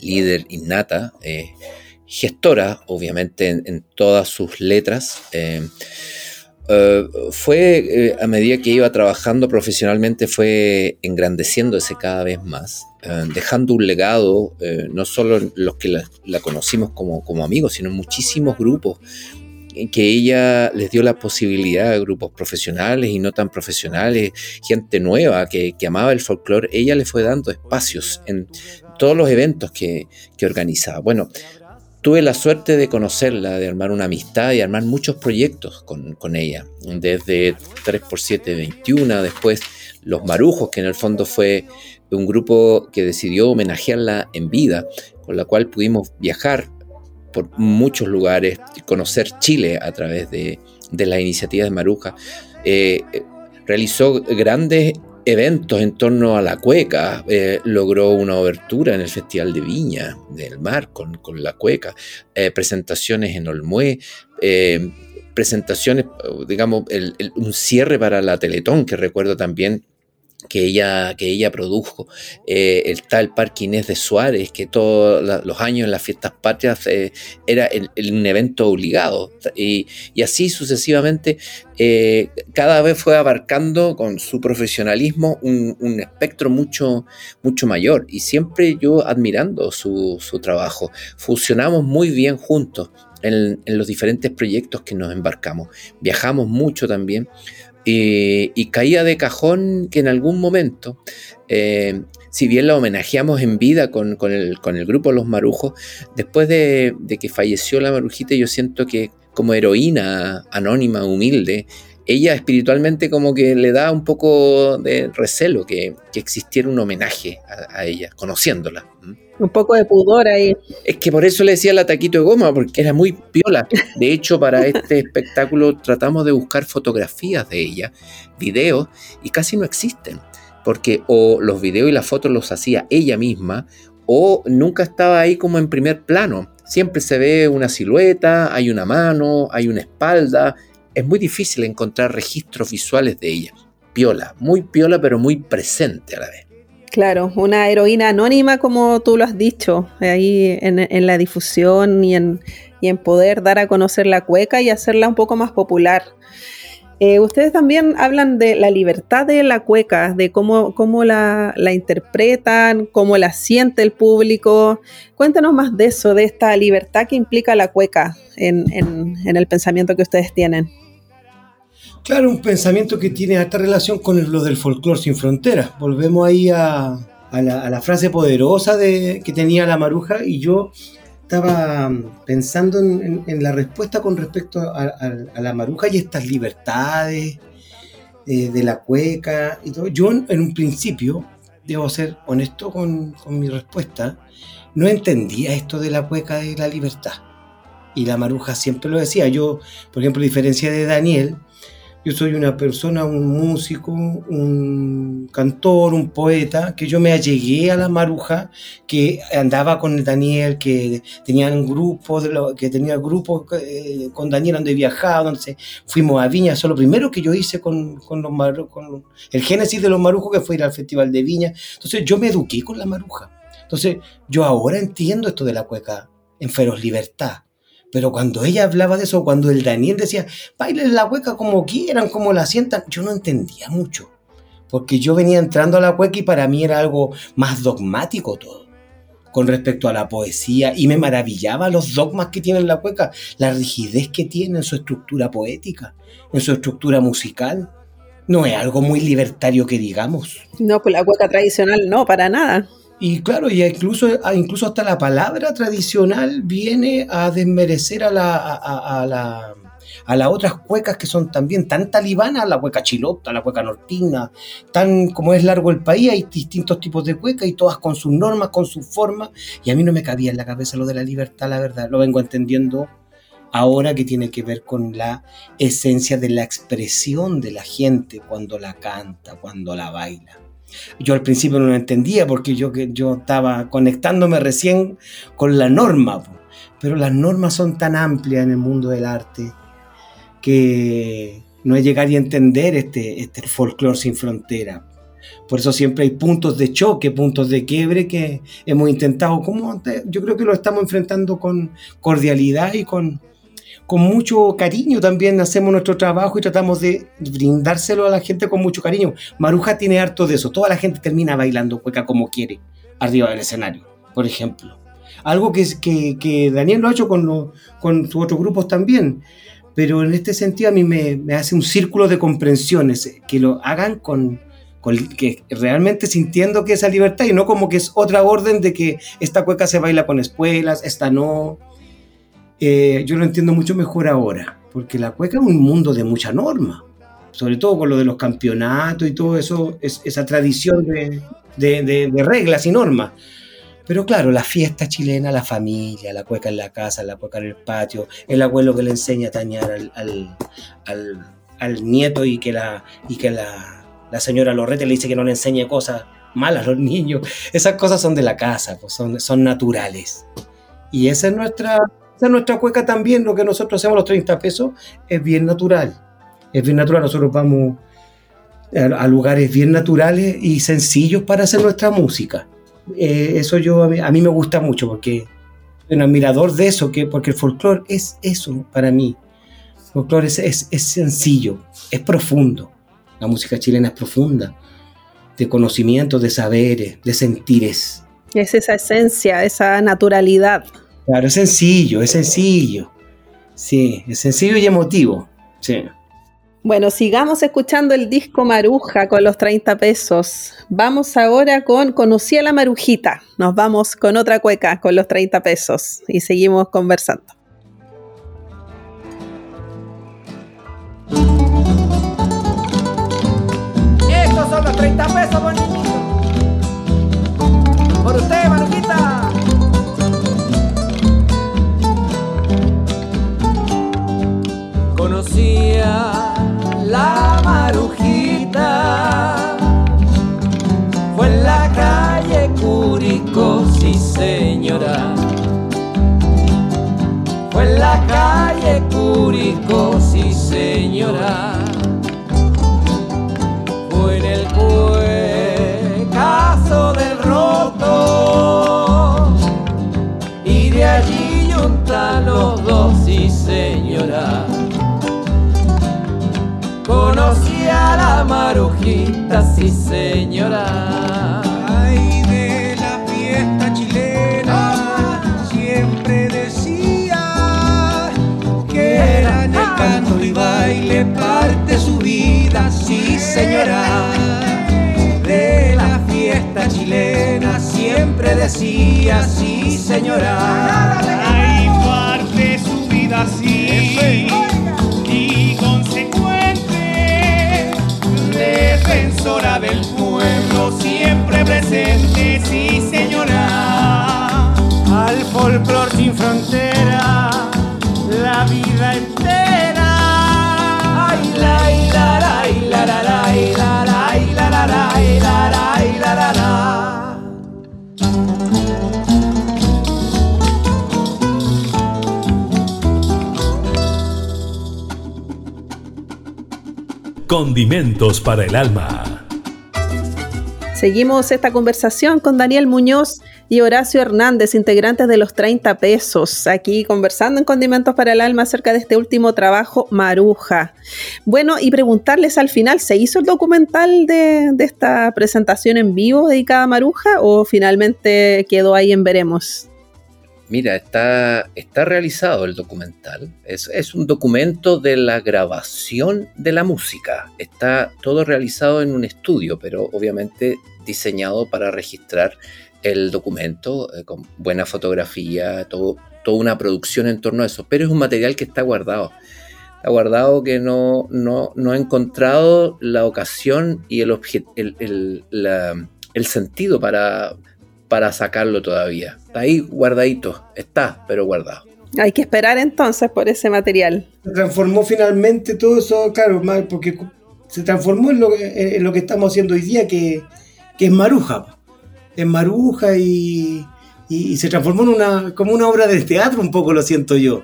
C: líder innata, gestora, obviamente, en, todas sus letras. Eh, fue, eh, a medida que iba trabajando profesionalmente, fue engrandeciéndose cada vez más, eh, dejando un legado, no solo los que la, conocimos como, como, amigos, sino muchísimos grupos que ella les dio la posibilidad, grupos profesionales y no tan profesionales, gente nueva que, que amaba el folclore, ella le fue dando espacios en todos los eventos que, que organizaba. Bueno, tuve la suerte de conocerla, de armar una amistad y armar muchos proyectos con, ella, desde 3x721, después Los Marujos, que en el fondo fue un grupo que decidió homenajearla en vida, con la cual pudimos viajar por muchos lugares, conocer Chile a través de, de las iniciativas de Maruja. Eh, eh, realizó grandes eventos en torno a la cueca. Eh, logró una obertura en el Festival de Viña del Mar con, la cueca, eh, presentaciones en Olmué, eh, presentaciones, digamos, un cierre para la Teletón, que recuerdo también que ella, que ella produjo. Eh, está el Parque Inés de Suárez, que todos los años en las fiestas patrias eh, era un evento obligado. Y, así sucesivamente, eh, cada vez fue abarcando con su profesionalismo un, espectro mucho, mucho mayor. Y siempre yo admirando su, trabajo. Fusionamos muy bien juntos. En, en los diferentes proyectos que nos embarcamos. Viajamos mucho también. Y caía de cajón que en algún momento, eh, si bien la homenajeamos en vida con, el, grupo Los Marujos, después de, que falleció la Marujita, yo siento que como heroína anónima, humilde, ella espiritualmente como que le da un poco de recelo que, existiera un homenaje a, ella, conociéndola.
A: Un poco de pudor ahí.
C: Es que por eso le decía la taquito de goma, porque era muy piola. De hecho, para este espectáculo tratamos de buscar fotografías de ella, videos, y casi no existen. Porque o los videos y las fotos los hacía ella misma, o nunca estaba ahí como en primer plano. Siempre se ve una silueta, hay una mano, hay una espalda, es muy difícil encontrar registros visuales de ella. Piola, muy piola, pero muy presente a la vez.
A: Claro, una heroína anónima, como tú lo has dicho, ahí en, la difusión y en, en, poder dar a conocer la cueca y hacerla un poco más popular. Eh, ustedes también hablan de la libertad de la cueca, de cómo, cómo la, interpretan, cómo la siente el público. Cuéntanos más de eso, de esta libertad que implica la cueca en, en el pensamiento que ustedes tienen.
B: Claro, un pensamiento que tiene alta relación con lo del folclore sin fronteras. Volvemos ahí a, la, frase poderosa de, que tenía la maruja y yo estaba pensando en, la respuesta con respecto a, la maruja y estas libertades eh, de la cueca y todo. Yo en un principio, debo ser honesto con, con mi respuesta, no entendía esto de la cueca y la libertad. Y la maruja siempre lo decía. Yo, por ejemplo, a diferencia de Daniel, yo soy una persona, un músico, un cantor, un poeta, que yo me allegué a la maruja, que andaba con el Daniel, que tenían grupos, que tenía grupos eh, con Daniel donde viajaba, donde fuimos a Viña. Eso es lo primero que yo hice con, con, los con el génesis de los marujos, que fue ir al Festival de Viña. Entonces yo me eduqué con la maruja. Entonces yo ahora entiendo esto de la cueca en feroz libertad pero cuando ella hablaba de eso, cuando el Daniel decía, bailen la cueca como quieran, como la sientan, yo no entendía mucho. Porque yo venía entrando a la cueca y para mí era algo más dogmático todo. Con respecto a la poesía, y me maravillaba los dogmas que tiene la cueca, la rigidez que tiene en su estructura poética, en su estructura musical. No es algo muy libertario que digamos.
A: No, pues la cueca tradicional no, para nada.
B: Y claro, y incluso, incluso hasta la palabra tradicional viene a desmerecer a, la, a, la, a las otras cuecas que son también tan talibanas, la cueca chilota, la cueca nortina, tan como es largo el país, hay distintos tipos de cuecas y todas con sus normas, con sus formas, y a mí no me cabía en la cabeza lo de la libertad, la verdad, lo vengo entendiendo ahora que tiene que ver con la esencia de la expresión de la gente cuando la canta, cuando la baila. Yo al principio no lo entendía porque yo, yo estaba conectándome recién con la norma, pero las normas son tan amplias en el mundo del arte que no es llegar y entender este, este folclore sin frontera. Por eso siempre hay puntos de choque, puntos de quiebre que hemos intentado, como yo creo que lo estamos enfrentando con cordialidad y con, con mucho cariño también hacemos nuestro trabajo y tratamos de brindárselo a la gente con mucho cariño. Maruja tiene harto de eso. Toda la gente termina bailando cueca como quiere, arriba del escenario, por ejemplo. Algo que, que, que Daniel lo ha hecho con, con sus otros grupos también. Pero en este sentido a mí me, me hace un círculo de comprensiones, que lo hagan con, con, que realmente sintiendo que esa libertad y no como que es otra orden de que esta cueca se baila con espuelas, esta no eh, yo lo entiendo mucho mejor ahora, porque la cueca es un mundo de mucha norma, sobre todo con lo de los campeonatos y todo eso, es, esa tradición de, de, reglas y normas. Pero claro, la fiesta chilena, la familia, la cueca en la casa, la cueca en el patio, el abuelo que le enseña a tañar al, al, al, nieto y que, la, y que la, la señora Lorrete le dice que no le enseñe cosas malas a los niños. Esas cosas son de la casa, pues son, son naturales. Y esa es nuestra, nuestra cueca también, lo que nosotros hacemos los 30 pesos, es bien natural. Es bien natural, nosotros vamos a, lugares bien naturales y sencillos para hacer nuestra música. Eh, eso yo a mí, me gusta mucho porque soy un admirador de eso, que, porque el folclore es eso para mí. El folclore es, es, sencillo, es profundo. La música chilena es profunda, de conocimiento, de saberes, de sentires.
A: Es esa esencia, esa naturalidad.
B: Claro, es sencillo, es sencillo. Sí, es sencillo y emotivo. Sí.
A: Bueno, sigamos escuchando el disco Maruja con los 30 pesos. Vamos ahora con Conocí a la Marujita. Nos vamos con otra cueca con los 30 pesos y seguimos conversando.
D: Estos son los 30 pesos, bonito. Por usted, Marujita. La marujita. Fue en la calle Curicó, sí señora. Fue en la calle Curicó, sí señora. La marujita, sí señora.
G: Ay, de la fiesta chilena, siempre decía que era en el canto y baile parte su vida, sí señora. De la fiesta chilena, siempre decía, sí señora.
H: Ay, parte su vida, sí. Defensora del pueblo, siempre presente, sí señora.
D: Al folclor sin frontera, la vida entera.
F: Condimentos para el alma.
A: Seguimos esta conversación con Daniel Muñoz y Horacio Hernández, integrantes de los 30 pesos, aquí conversando en Condimentos para el Alma acerca de este último trabajo, Maruja. Bueno, y preguntarles al final, ¿se hizo el documental de, de esta presentación en vivo dedicada a Maruja o finalmente quedó ahí en veremos?
C: Mira, está, está realizado el documental. Es, un documento de la grabación de la música. Está todo realizado en un estudio, pero obviamente diseñado para registrar el documento eh, con buena fotografía, todo, toda una producción en torno a eso. Pero es un material que está guardado. Está guardado que no, no, no ha encontrado la ocasión y el, el, el, la, el sentido para para sacarlo todavía. Está ahí guardadito, está, pero guardado.
A: Hay que esperar entonces por ese material.
B: Se transformó finalmente todo eso, claro, porque se transformó en lo, en lo que estamos haciendo hoy día, que, que es Maruja. Es Maruja y, y, se transformó en una, como una obra de teatro, un poco lo siento yo.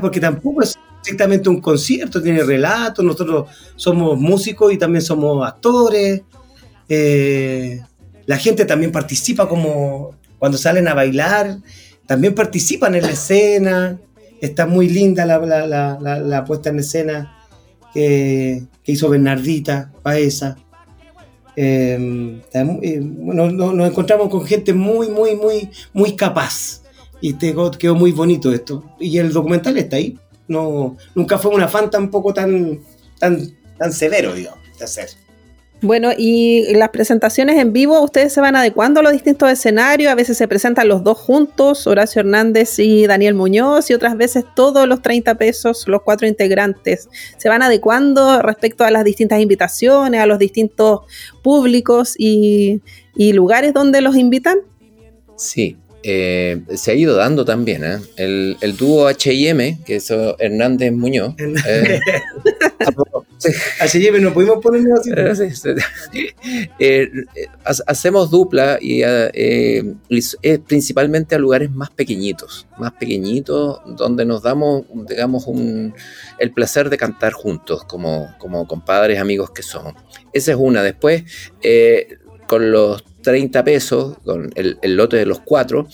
B: Porque tampoco es exactamente un concierto, tiene relatos, nosotros somos músicos y también somos actores. Eh, la gente también participa como cuando salen a bailar, también participan en la escena. Está muy linda la, puesta en escena que, hizo Bernardita Paesa. Em, eh, nos, encontramos con gente muy, muy, muy, muy capaz. Y te, quedó muy bonito esto. Y el documental está ahí. No, nunca fue un afán tampoco tan, tan, tan severo, digamos, de hacer.
A: Bueno, y las presentaciones en vivo, ustedes se van adecuando a los distintos escenarios, a veces se presentan los dos juntos, Horacio Hernández y Daniel Muñoz, y otras veces todos los 30 pesos, los cuatro integrantes. ¿Se van adecuando respecto a las distintas invitaciones, a los distintos públicos y, lugares donde los invitan?
C: Sí, eh, se ha ido dando también. ¿eh? El, el, dúo HM, que es Hernández Muñoz, eh,
B: Sí. no pudimos ponernos así.
C: Eh, hacemos dupla y es principalmente a lugares más pequeñitos, más pequeñitos, donde nos damos, digamos, un, el placer de cantar juntos, como, como compadres, amigos que somos. Esa es una. Después, con los 30 pesos, con el, lote de los cuatro,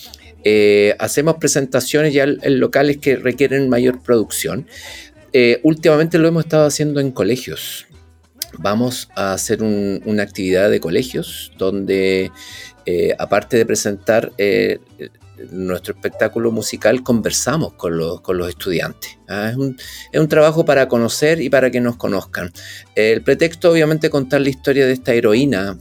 C: eh, hacemos presentaciones ya en, locales que requieren mayor producción. Eh, últimamente lo hemos estado haciendo en colegios. Vamos a hacer una actividad de colegios donde, eh, aparte de presentar nuestro espectáculo musical conversamos con los, con los estudiantes. ¿ah? Es, un, es, un, trabajo para conocer y para que nos conozcan. El pretexto, obviamente, contar la historia de esta heroína,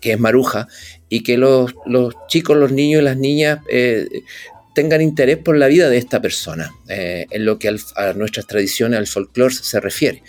C: que es Maruja, y que los, los, chicos, los niños y las niñas eh, tengan interés por la vida de esta persona, eh, en lo que a nuestras tradiciones, al folclore se refiere.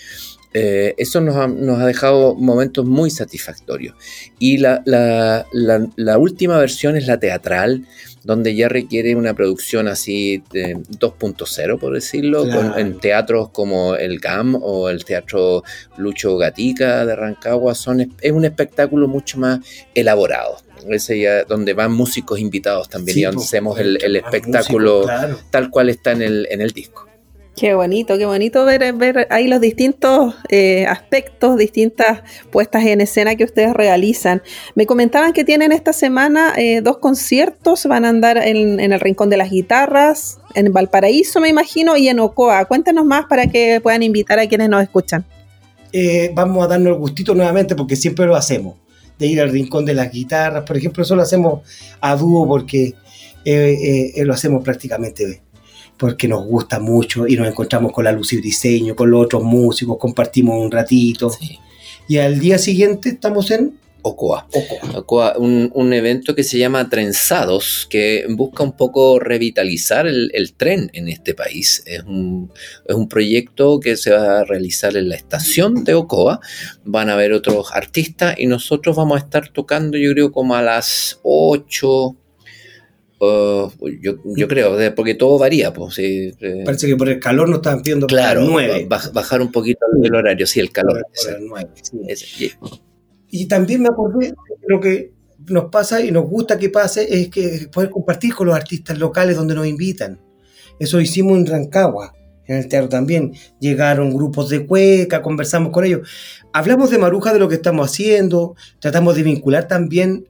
C: Eh, eso nos ha, nos ha, dejado momentos muy satisfactorios. Y la, la, la, última versión es la teatral, donde ya requiere una producción así 2.0, por decirlo, en teatros como el GAM o el Teatro Lucho Gatica de Rancagua. Son, es un espectáculo mucho más elaborado. Ese ya, donde van músicos invitados también y donde hacemos el, el espectáculo tal cual está en el, en el disco.
A: Qué bonito, qué bonito ver, ver ahí los distintos eh, aspectos, distintas puestas en escena que ustedes realizan. Me comentaban que tienen esta semana eh, dos conciertos, van a andar en, el Rincón de las Guitarras, en Valparaíso me imagino, y en Ocoa. Cuéntanos más para que puedan invitar a quienes nos escuchan.
B: Eh, vamos a darnos el gustito nuevamente porque siempre lo hacemos, de ir al Rincón de las Guitarras, por ejemplo, eso lo hacemos a dúo porque lo hacemos prácticamente porque nos gusta mucho y nos encontramos con la luz y diseño, con los otros músicos, compartimos un ratito. Y al día siguiente estamos en
C: Ocoa. Ocoa. un, evento que se llama Trenzados, que busca un poco revitalizar el, tren en este país. Es un, es un, proyecto que se va a realizar en la estación de Ocoa. Van a haber otros artistas y nosotros vamos a estar tocando, yo creo, como a las 8, Oh, yo, yo, creo, porque todo varía. Pues,
B: eh. Parece que por el calor nos estaban pidiendo
C: claro, 9. bajar un poquito el horario, sí, el calor.
B: Y también me acordé, lo que nos pasa y nos gusta que pase es que poder compartir con los artistas locales donde nos invitan. Eso hicimos en Rancagua, en el teatro también. Llegaron grupos de cueca, conversamos con ellos. Hablamos de Maruja, de lo que estamos haciendo, tratamos de vincular también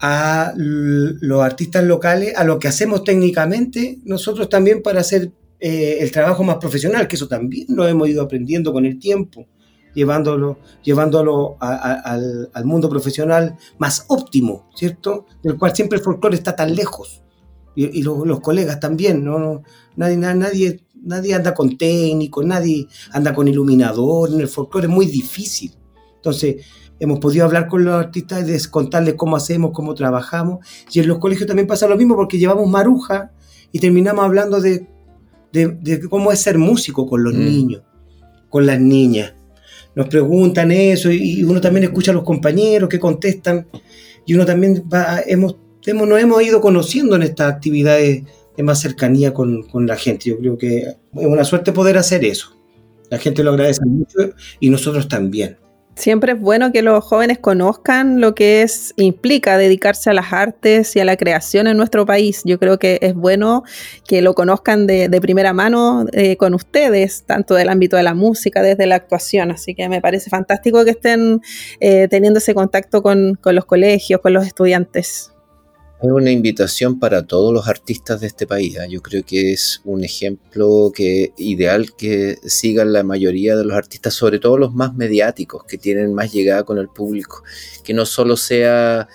B: a los artistas locales, a lo que hacemos técnicamente, nosotros también para hacer eh, el trabajo más profesional, que eso también lo hemos ido aprendiendo con el tiempo, llevándolo, llevándolo al, mundo profesional más óptimo, ¿cierto? Del cual siempre el folclore está tan lejos. Y, los, colegas también, ¿no? Nadie, nadie, nadie anda con técnicos, nadie anda con iluminador, en el folclore es muy difícil. Entonces, hemos podido hablar con los artistas y contarles cómo hacemos, cómo trabajamos. Y en los colegios también pasa lo mismo porque llevamos maruja y terminamos hablando de, cómo es ser músico con los mm. niños, con las niñas. Nos preguntan eso y, uno también escucha a los compañeros que contestan y uno también va, hemos, hemos, nos hemos ido conociendo en estas actividades de más cercanía con, con la gente. Yo creo que es una suerte poder hacer eso. La gente lo agradece mucho y nosotros también.
A: Siempre es bueno que los jóvenes conozcan lo que es, implica dedicarse a las artes y a la creación en nuestro país. Yo creo que es bueno que lo conozcan de, primera mano eh, con ustedes, tanto del ámbito de la música, desde la actuación. Así que me parece fantástico que estén eh, teniendo ese contacto con los colegios, con los estudiantes.
C: Es una invitación para todos los artistas de este país. ¿eh? Yo creo que es un ejemplo que ideal que sigan la mayoría de los artistas, sobre todo los más mediáticos, que tienen más llegada con el público. Que no solo sea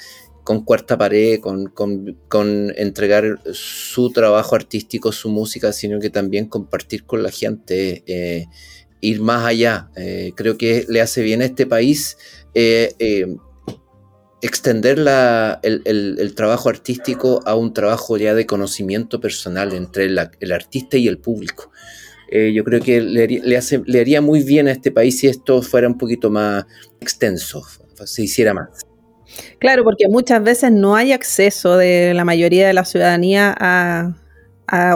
C: con cuarta pared, con, con, entregar su trabajo artístico, su música, sino que también compartir con la gente, eh, ir más allá. Eh, creo que le hace bien a este país extender el, trabajo artístico a un trabajo ya de conocimiento personal entre el artista y el público. Eh, yo creo que le, hace, le haría muy bien a este país si esto fuera un poquito más extenso, se hiciera más.
A: Claro, porque muchas veces no hay acceso de la mayoría de la ciudadanía a,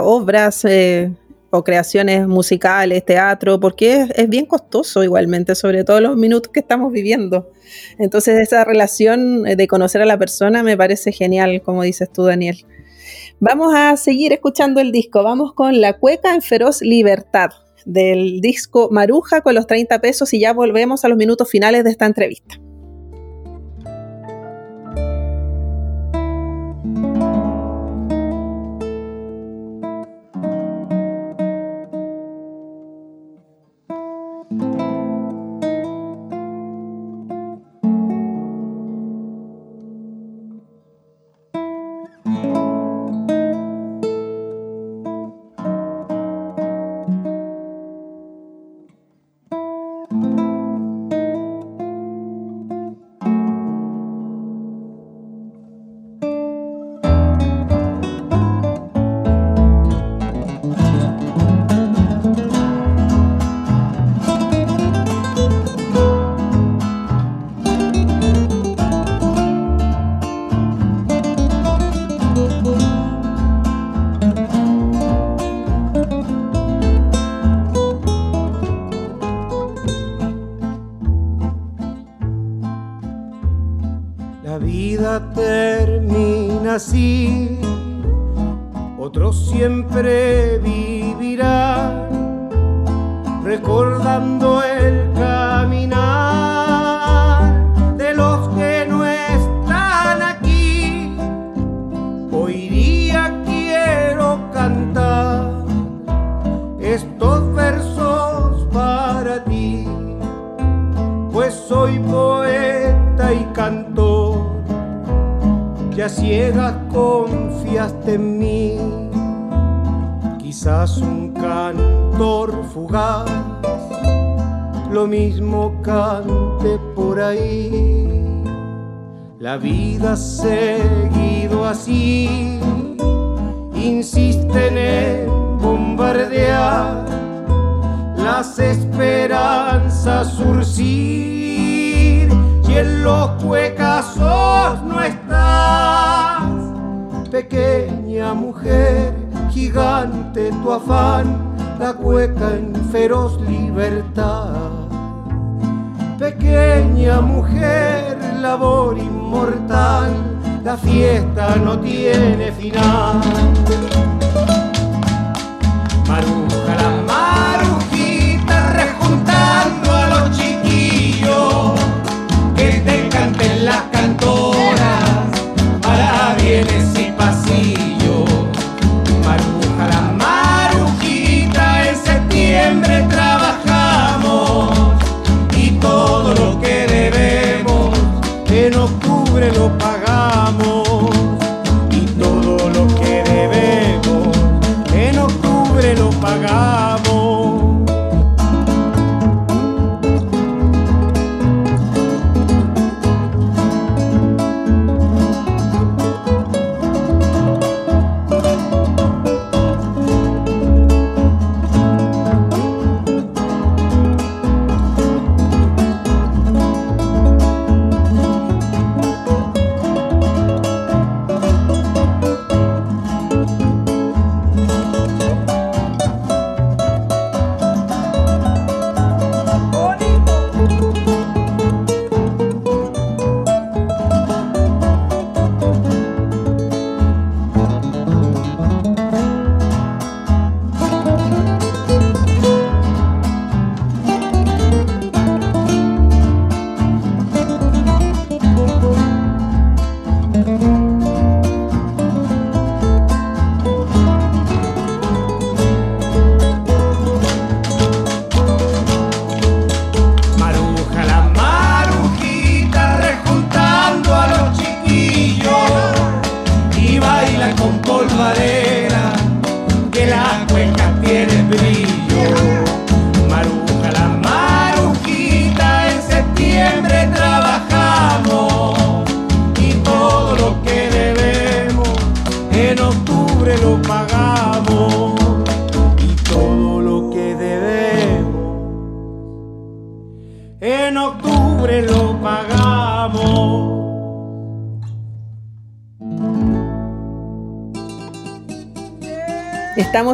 A: obras eh,
D: o creaciones musicales, teatro, porque es, bien costoso igualmente, sobre todo los minutos que estamos viviendo. Entonces esa relación de conocer a la persona me parece genial, como dices tú, Daniel. Vamos a seguir escuchando el disco, vamos con La Cueca en Feroz Libertad del disco Maruja con los 30 pesos y ya volvemos a los minutos finales de esta entrevista.
A: ya ciegas confiaste en
D: mí. Quizás un cantor fugaz lo mismo cante por ahí. La vida ha seguido así, insisten en bombardear las esperanzas surcir y en
A: los
D: cuecazos no está pequeña mujer, gigante tu afán, la cueca en feroz libertad. Pequeña mujer, labor inmortal, la fiesta no tiene final.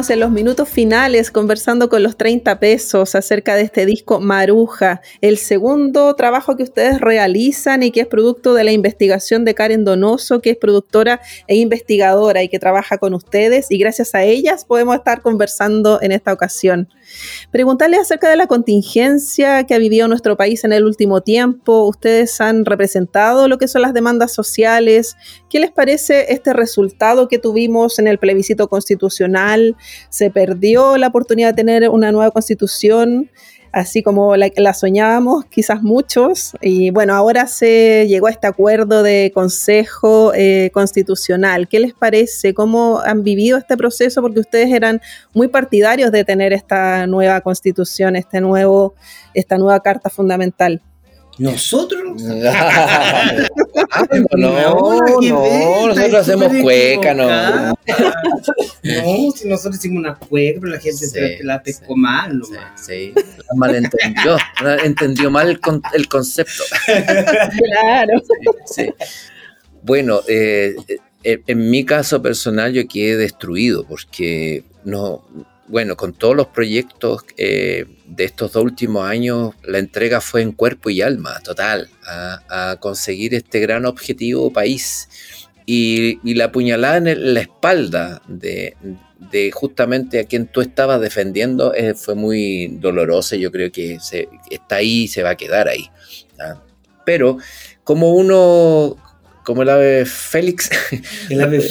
A: En los minutos finales conversando con los 30 pesos acerca de este disco Maruja, el segundo trabajo que ustedes realizan y que es producto de la investigación de Karen Donoso, que es productora e investigadora y que trabaja con ustedes y gracias a ellas podemos estar conversando en esta ocasión. Preguntarles acerca de la contingencia que ha vivido nuestro país en el último tiempo. Ustedes han representado lo que son las demandas sociales. ¿Qué les parece este resultado que tuvimos en el plebiscito constitucional? ¿Se perdió la oportunidad de tener una nueva constitución? Así como la, soñábamos, quizás muchos. Y bueno, ahora se llegó a este acuerdo de Consejo eh, Constitucional. ¿Qué les parece? ¿Cómo han vivido este proceso? Porque ustedes eran muy partidarios de tener esta nueva constitución, este nuevo, esta nueva Carta Fundamental.
B: ¿Nosotros?
C: Ah, no, no, no, nosotros hacemos cueca, no.
B: No, si nosotros hicimos una cueca, pero la gente se la pescó mal,
C: no Sí, sí, malentendió, entendió mal el, con, el concepto.
A: claro.
C: Sí, Bueno, eh, eh, en mi caso personal yo quedé destruido porque no, bueno, con todos los proyectos eh, de estos dos últimos años, la entrega fue en cuerpo y alma, total, a, conseguir este gran objetivo país. Y, la puñalada en la espalda de, justamente a quien tú estabas defendiendo eh, fue muy dolorosa. Yo creo que está ahí y se va a quedar ahí. Pero como uno como el ave Félix,
B: el ave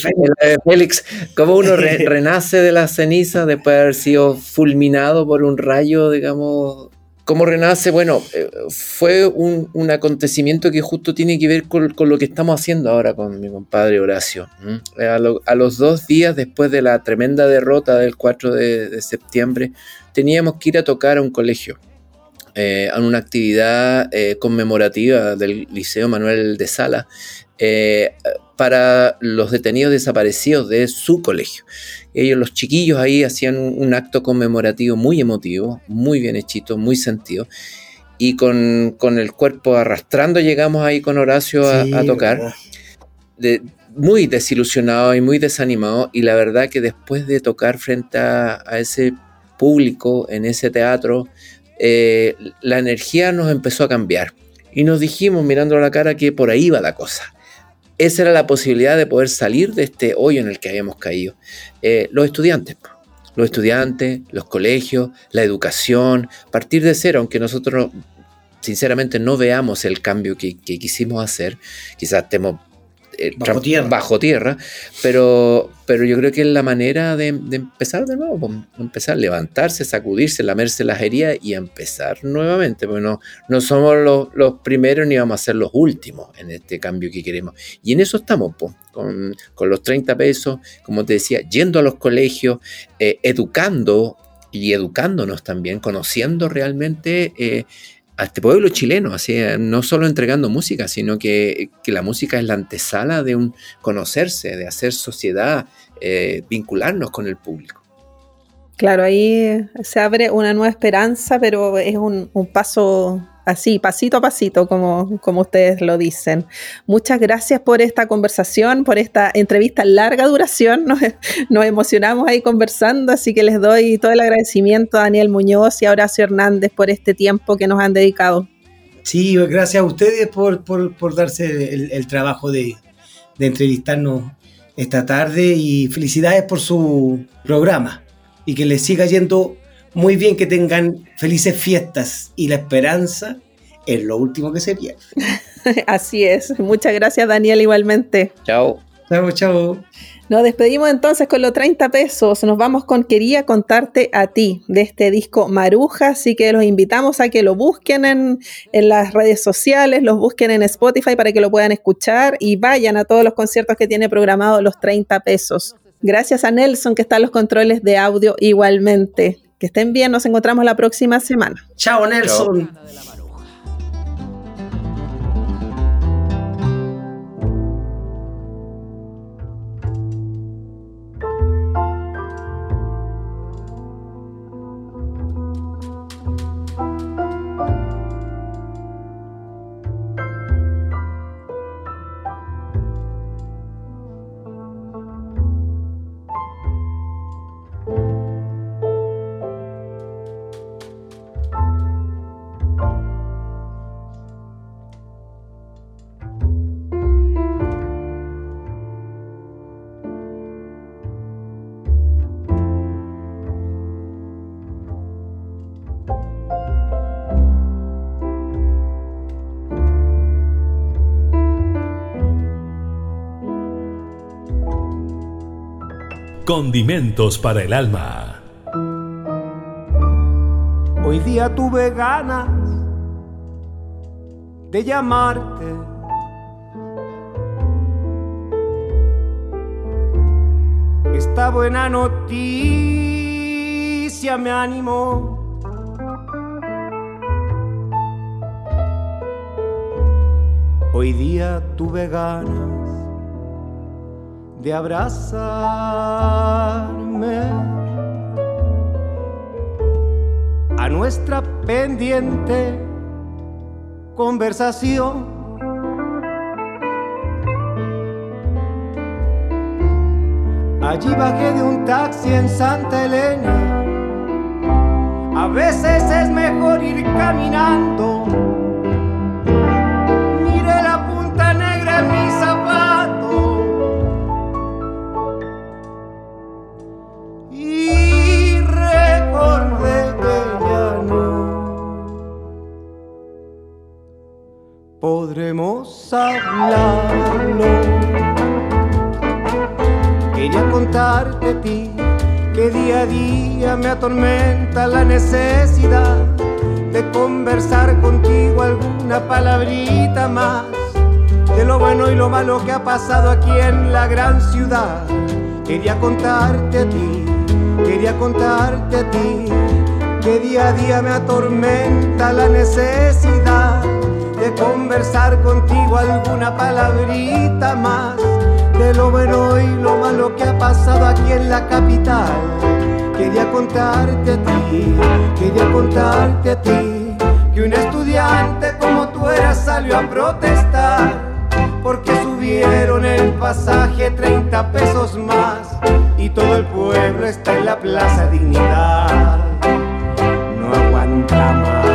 C: Félix, como uno renace de la ceniza después de haber sido fulminado por un rayo, digamos, ¿Cómo renace? Bueno, eh, fue un, acontecimiento que justo tiene que ver con, lo que estamos haciendo ahora con mi compadre Horacio. A, los dos días después de la tremenda derrota del 4 de, septiembre, teníamos que ir a tocar a un colegio, eh, a una actividad eh, conmemorativa del Liceo Manuel de Sala, eh, para los detenidos desaparecidos de su colegio. Ellos, los chiquillos ahí, hacían un, acto conmemorativo muy emotivo, muy bien hechito, muy sentido. Y con, el cuerpo arrastrando llegamos ahí con Horacio a, tocar. muy desilusionado y muy desanimado. Y la verdad que después de tocar frente a, ese público en ese teatro, eh, la energía nos empezó a cambiar. Y nos dijimos mirando a la cara que por ahí va la cosa esa era la posibilidad de poder salir de este hoyo en el que habíamos caído. Eh, los estudiantes, los estudiantes, los colegios, la educación, partir de cero, aunque nosotros sinceramente no veamos el cambio que, que quisimos hacer, quizás estemos
B: eh, bajo,
C: tierra. pero, pero yo creo que es la manera de, empezar de nuevo, empezar a levantarse, sacudirse, lamerse las heridas y empezar nuevamente, porque no, no somos los, primeros ni vamos a ser los últimos en este cambio que queremos. Y en eso estamos, con, los 30 pesos, como te decía, yendo a los colegios, eh, educando y educándonos también, conociendo realmente eh, a este pueblo chileno, así, eh, no solo entregando música, sino que, la música es la antesala de un conocerse, de hacer sociedad, eh, vincularnos con el público.
A: Claro, ahí se abre una nueva esperanza, pero es un, un paso así, pasito a pasito, como, como ustedes lo dicen. Muchas gracias por esta conversación, por esta entrevista larga duración. Nos, emocionamos ahí conversando, así que les doy todo el agradecimiento a Daniel Muñoz y a Horacio Hernández por este tiempo que nos han dedicado.
B: Sí, gracias a ustedes por, por, darse el, trabajo de, de entrevistarnos esta tarde y felicidades por su programa y que les siga yendo muy bien que tengan felices fiestas y la esperanza es lo último que se pierde.
A: Así es. Muchas gracias, Daniel, igualmente.
C: Chao.
B: Chao, chao.
A: Nos despedimos entonces con los 30 pesos. Nos vamos con Quería contarte a ti de este disco Maruja. Así que los invitamos a que lo busquen en, en las redes sociales, los busquen en Spotify para que lo puedan escuchar y vayan a todos los conciertos que tiene programado los 30 pesos. Gracias a Nelson que está en los controles de audio igualmente. Que estén bien, nos encontramos la próxima semana.
B: Chao, Nelson.
F: Condimentos para el alma.
D: Hoy día tuve ganas de llamarte. Esta buena noticia me animó. Hoy día tuve ganas de abrazarme a nuestra pendiente conversación. Allí bajé de un taxi en Santa Elena. A veces es mejor ir caminando lo que ha pasado aquí en la gran ciudad. Quería contarte a ti, quería contarte a ti que día a día me atormenta la necesidad de conversar contigo alguna palabrita más de lo bueno y lo malo que ha pasado aquí en la capital. Quería contarte a ti, quería contarte a ti que un estudiante como tú eras salió a protestar subieron el pasaje 30 pesos más y todo el pueblo está en la Plaza Dignidad. No aguanta más.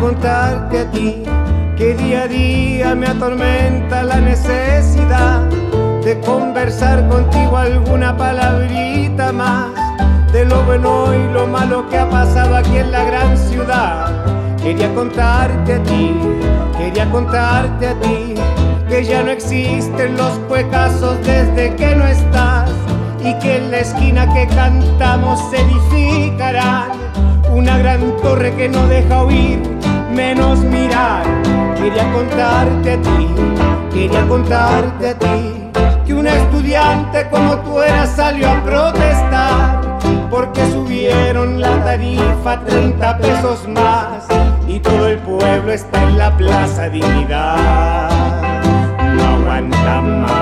D: contarte a ti que día a día me atormenta la necesidad de conversar contigo alguna palabrita más de lo bueno y lo malo que ha pasado aquí en la gran ciudad. Quería contarte a ti, quería contarte a ti que ya no existen los cuecazos desde que no estás y que en la esquina que cantamos se edificará una gran torre que no deja oír menos mirar. Quería contarte a ti, quería contarte a ti, que un estudiante como tú eras salió a protestar, porque subieron la tarifa 30 pesos más y todo el pueblo está en la Plaza Dignidad. No aguanta más.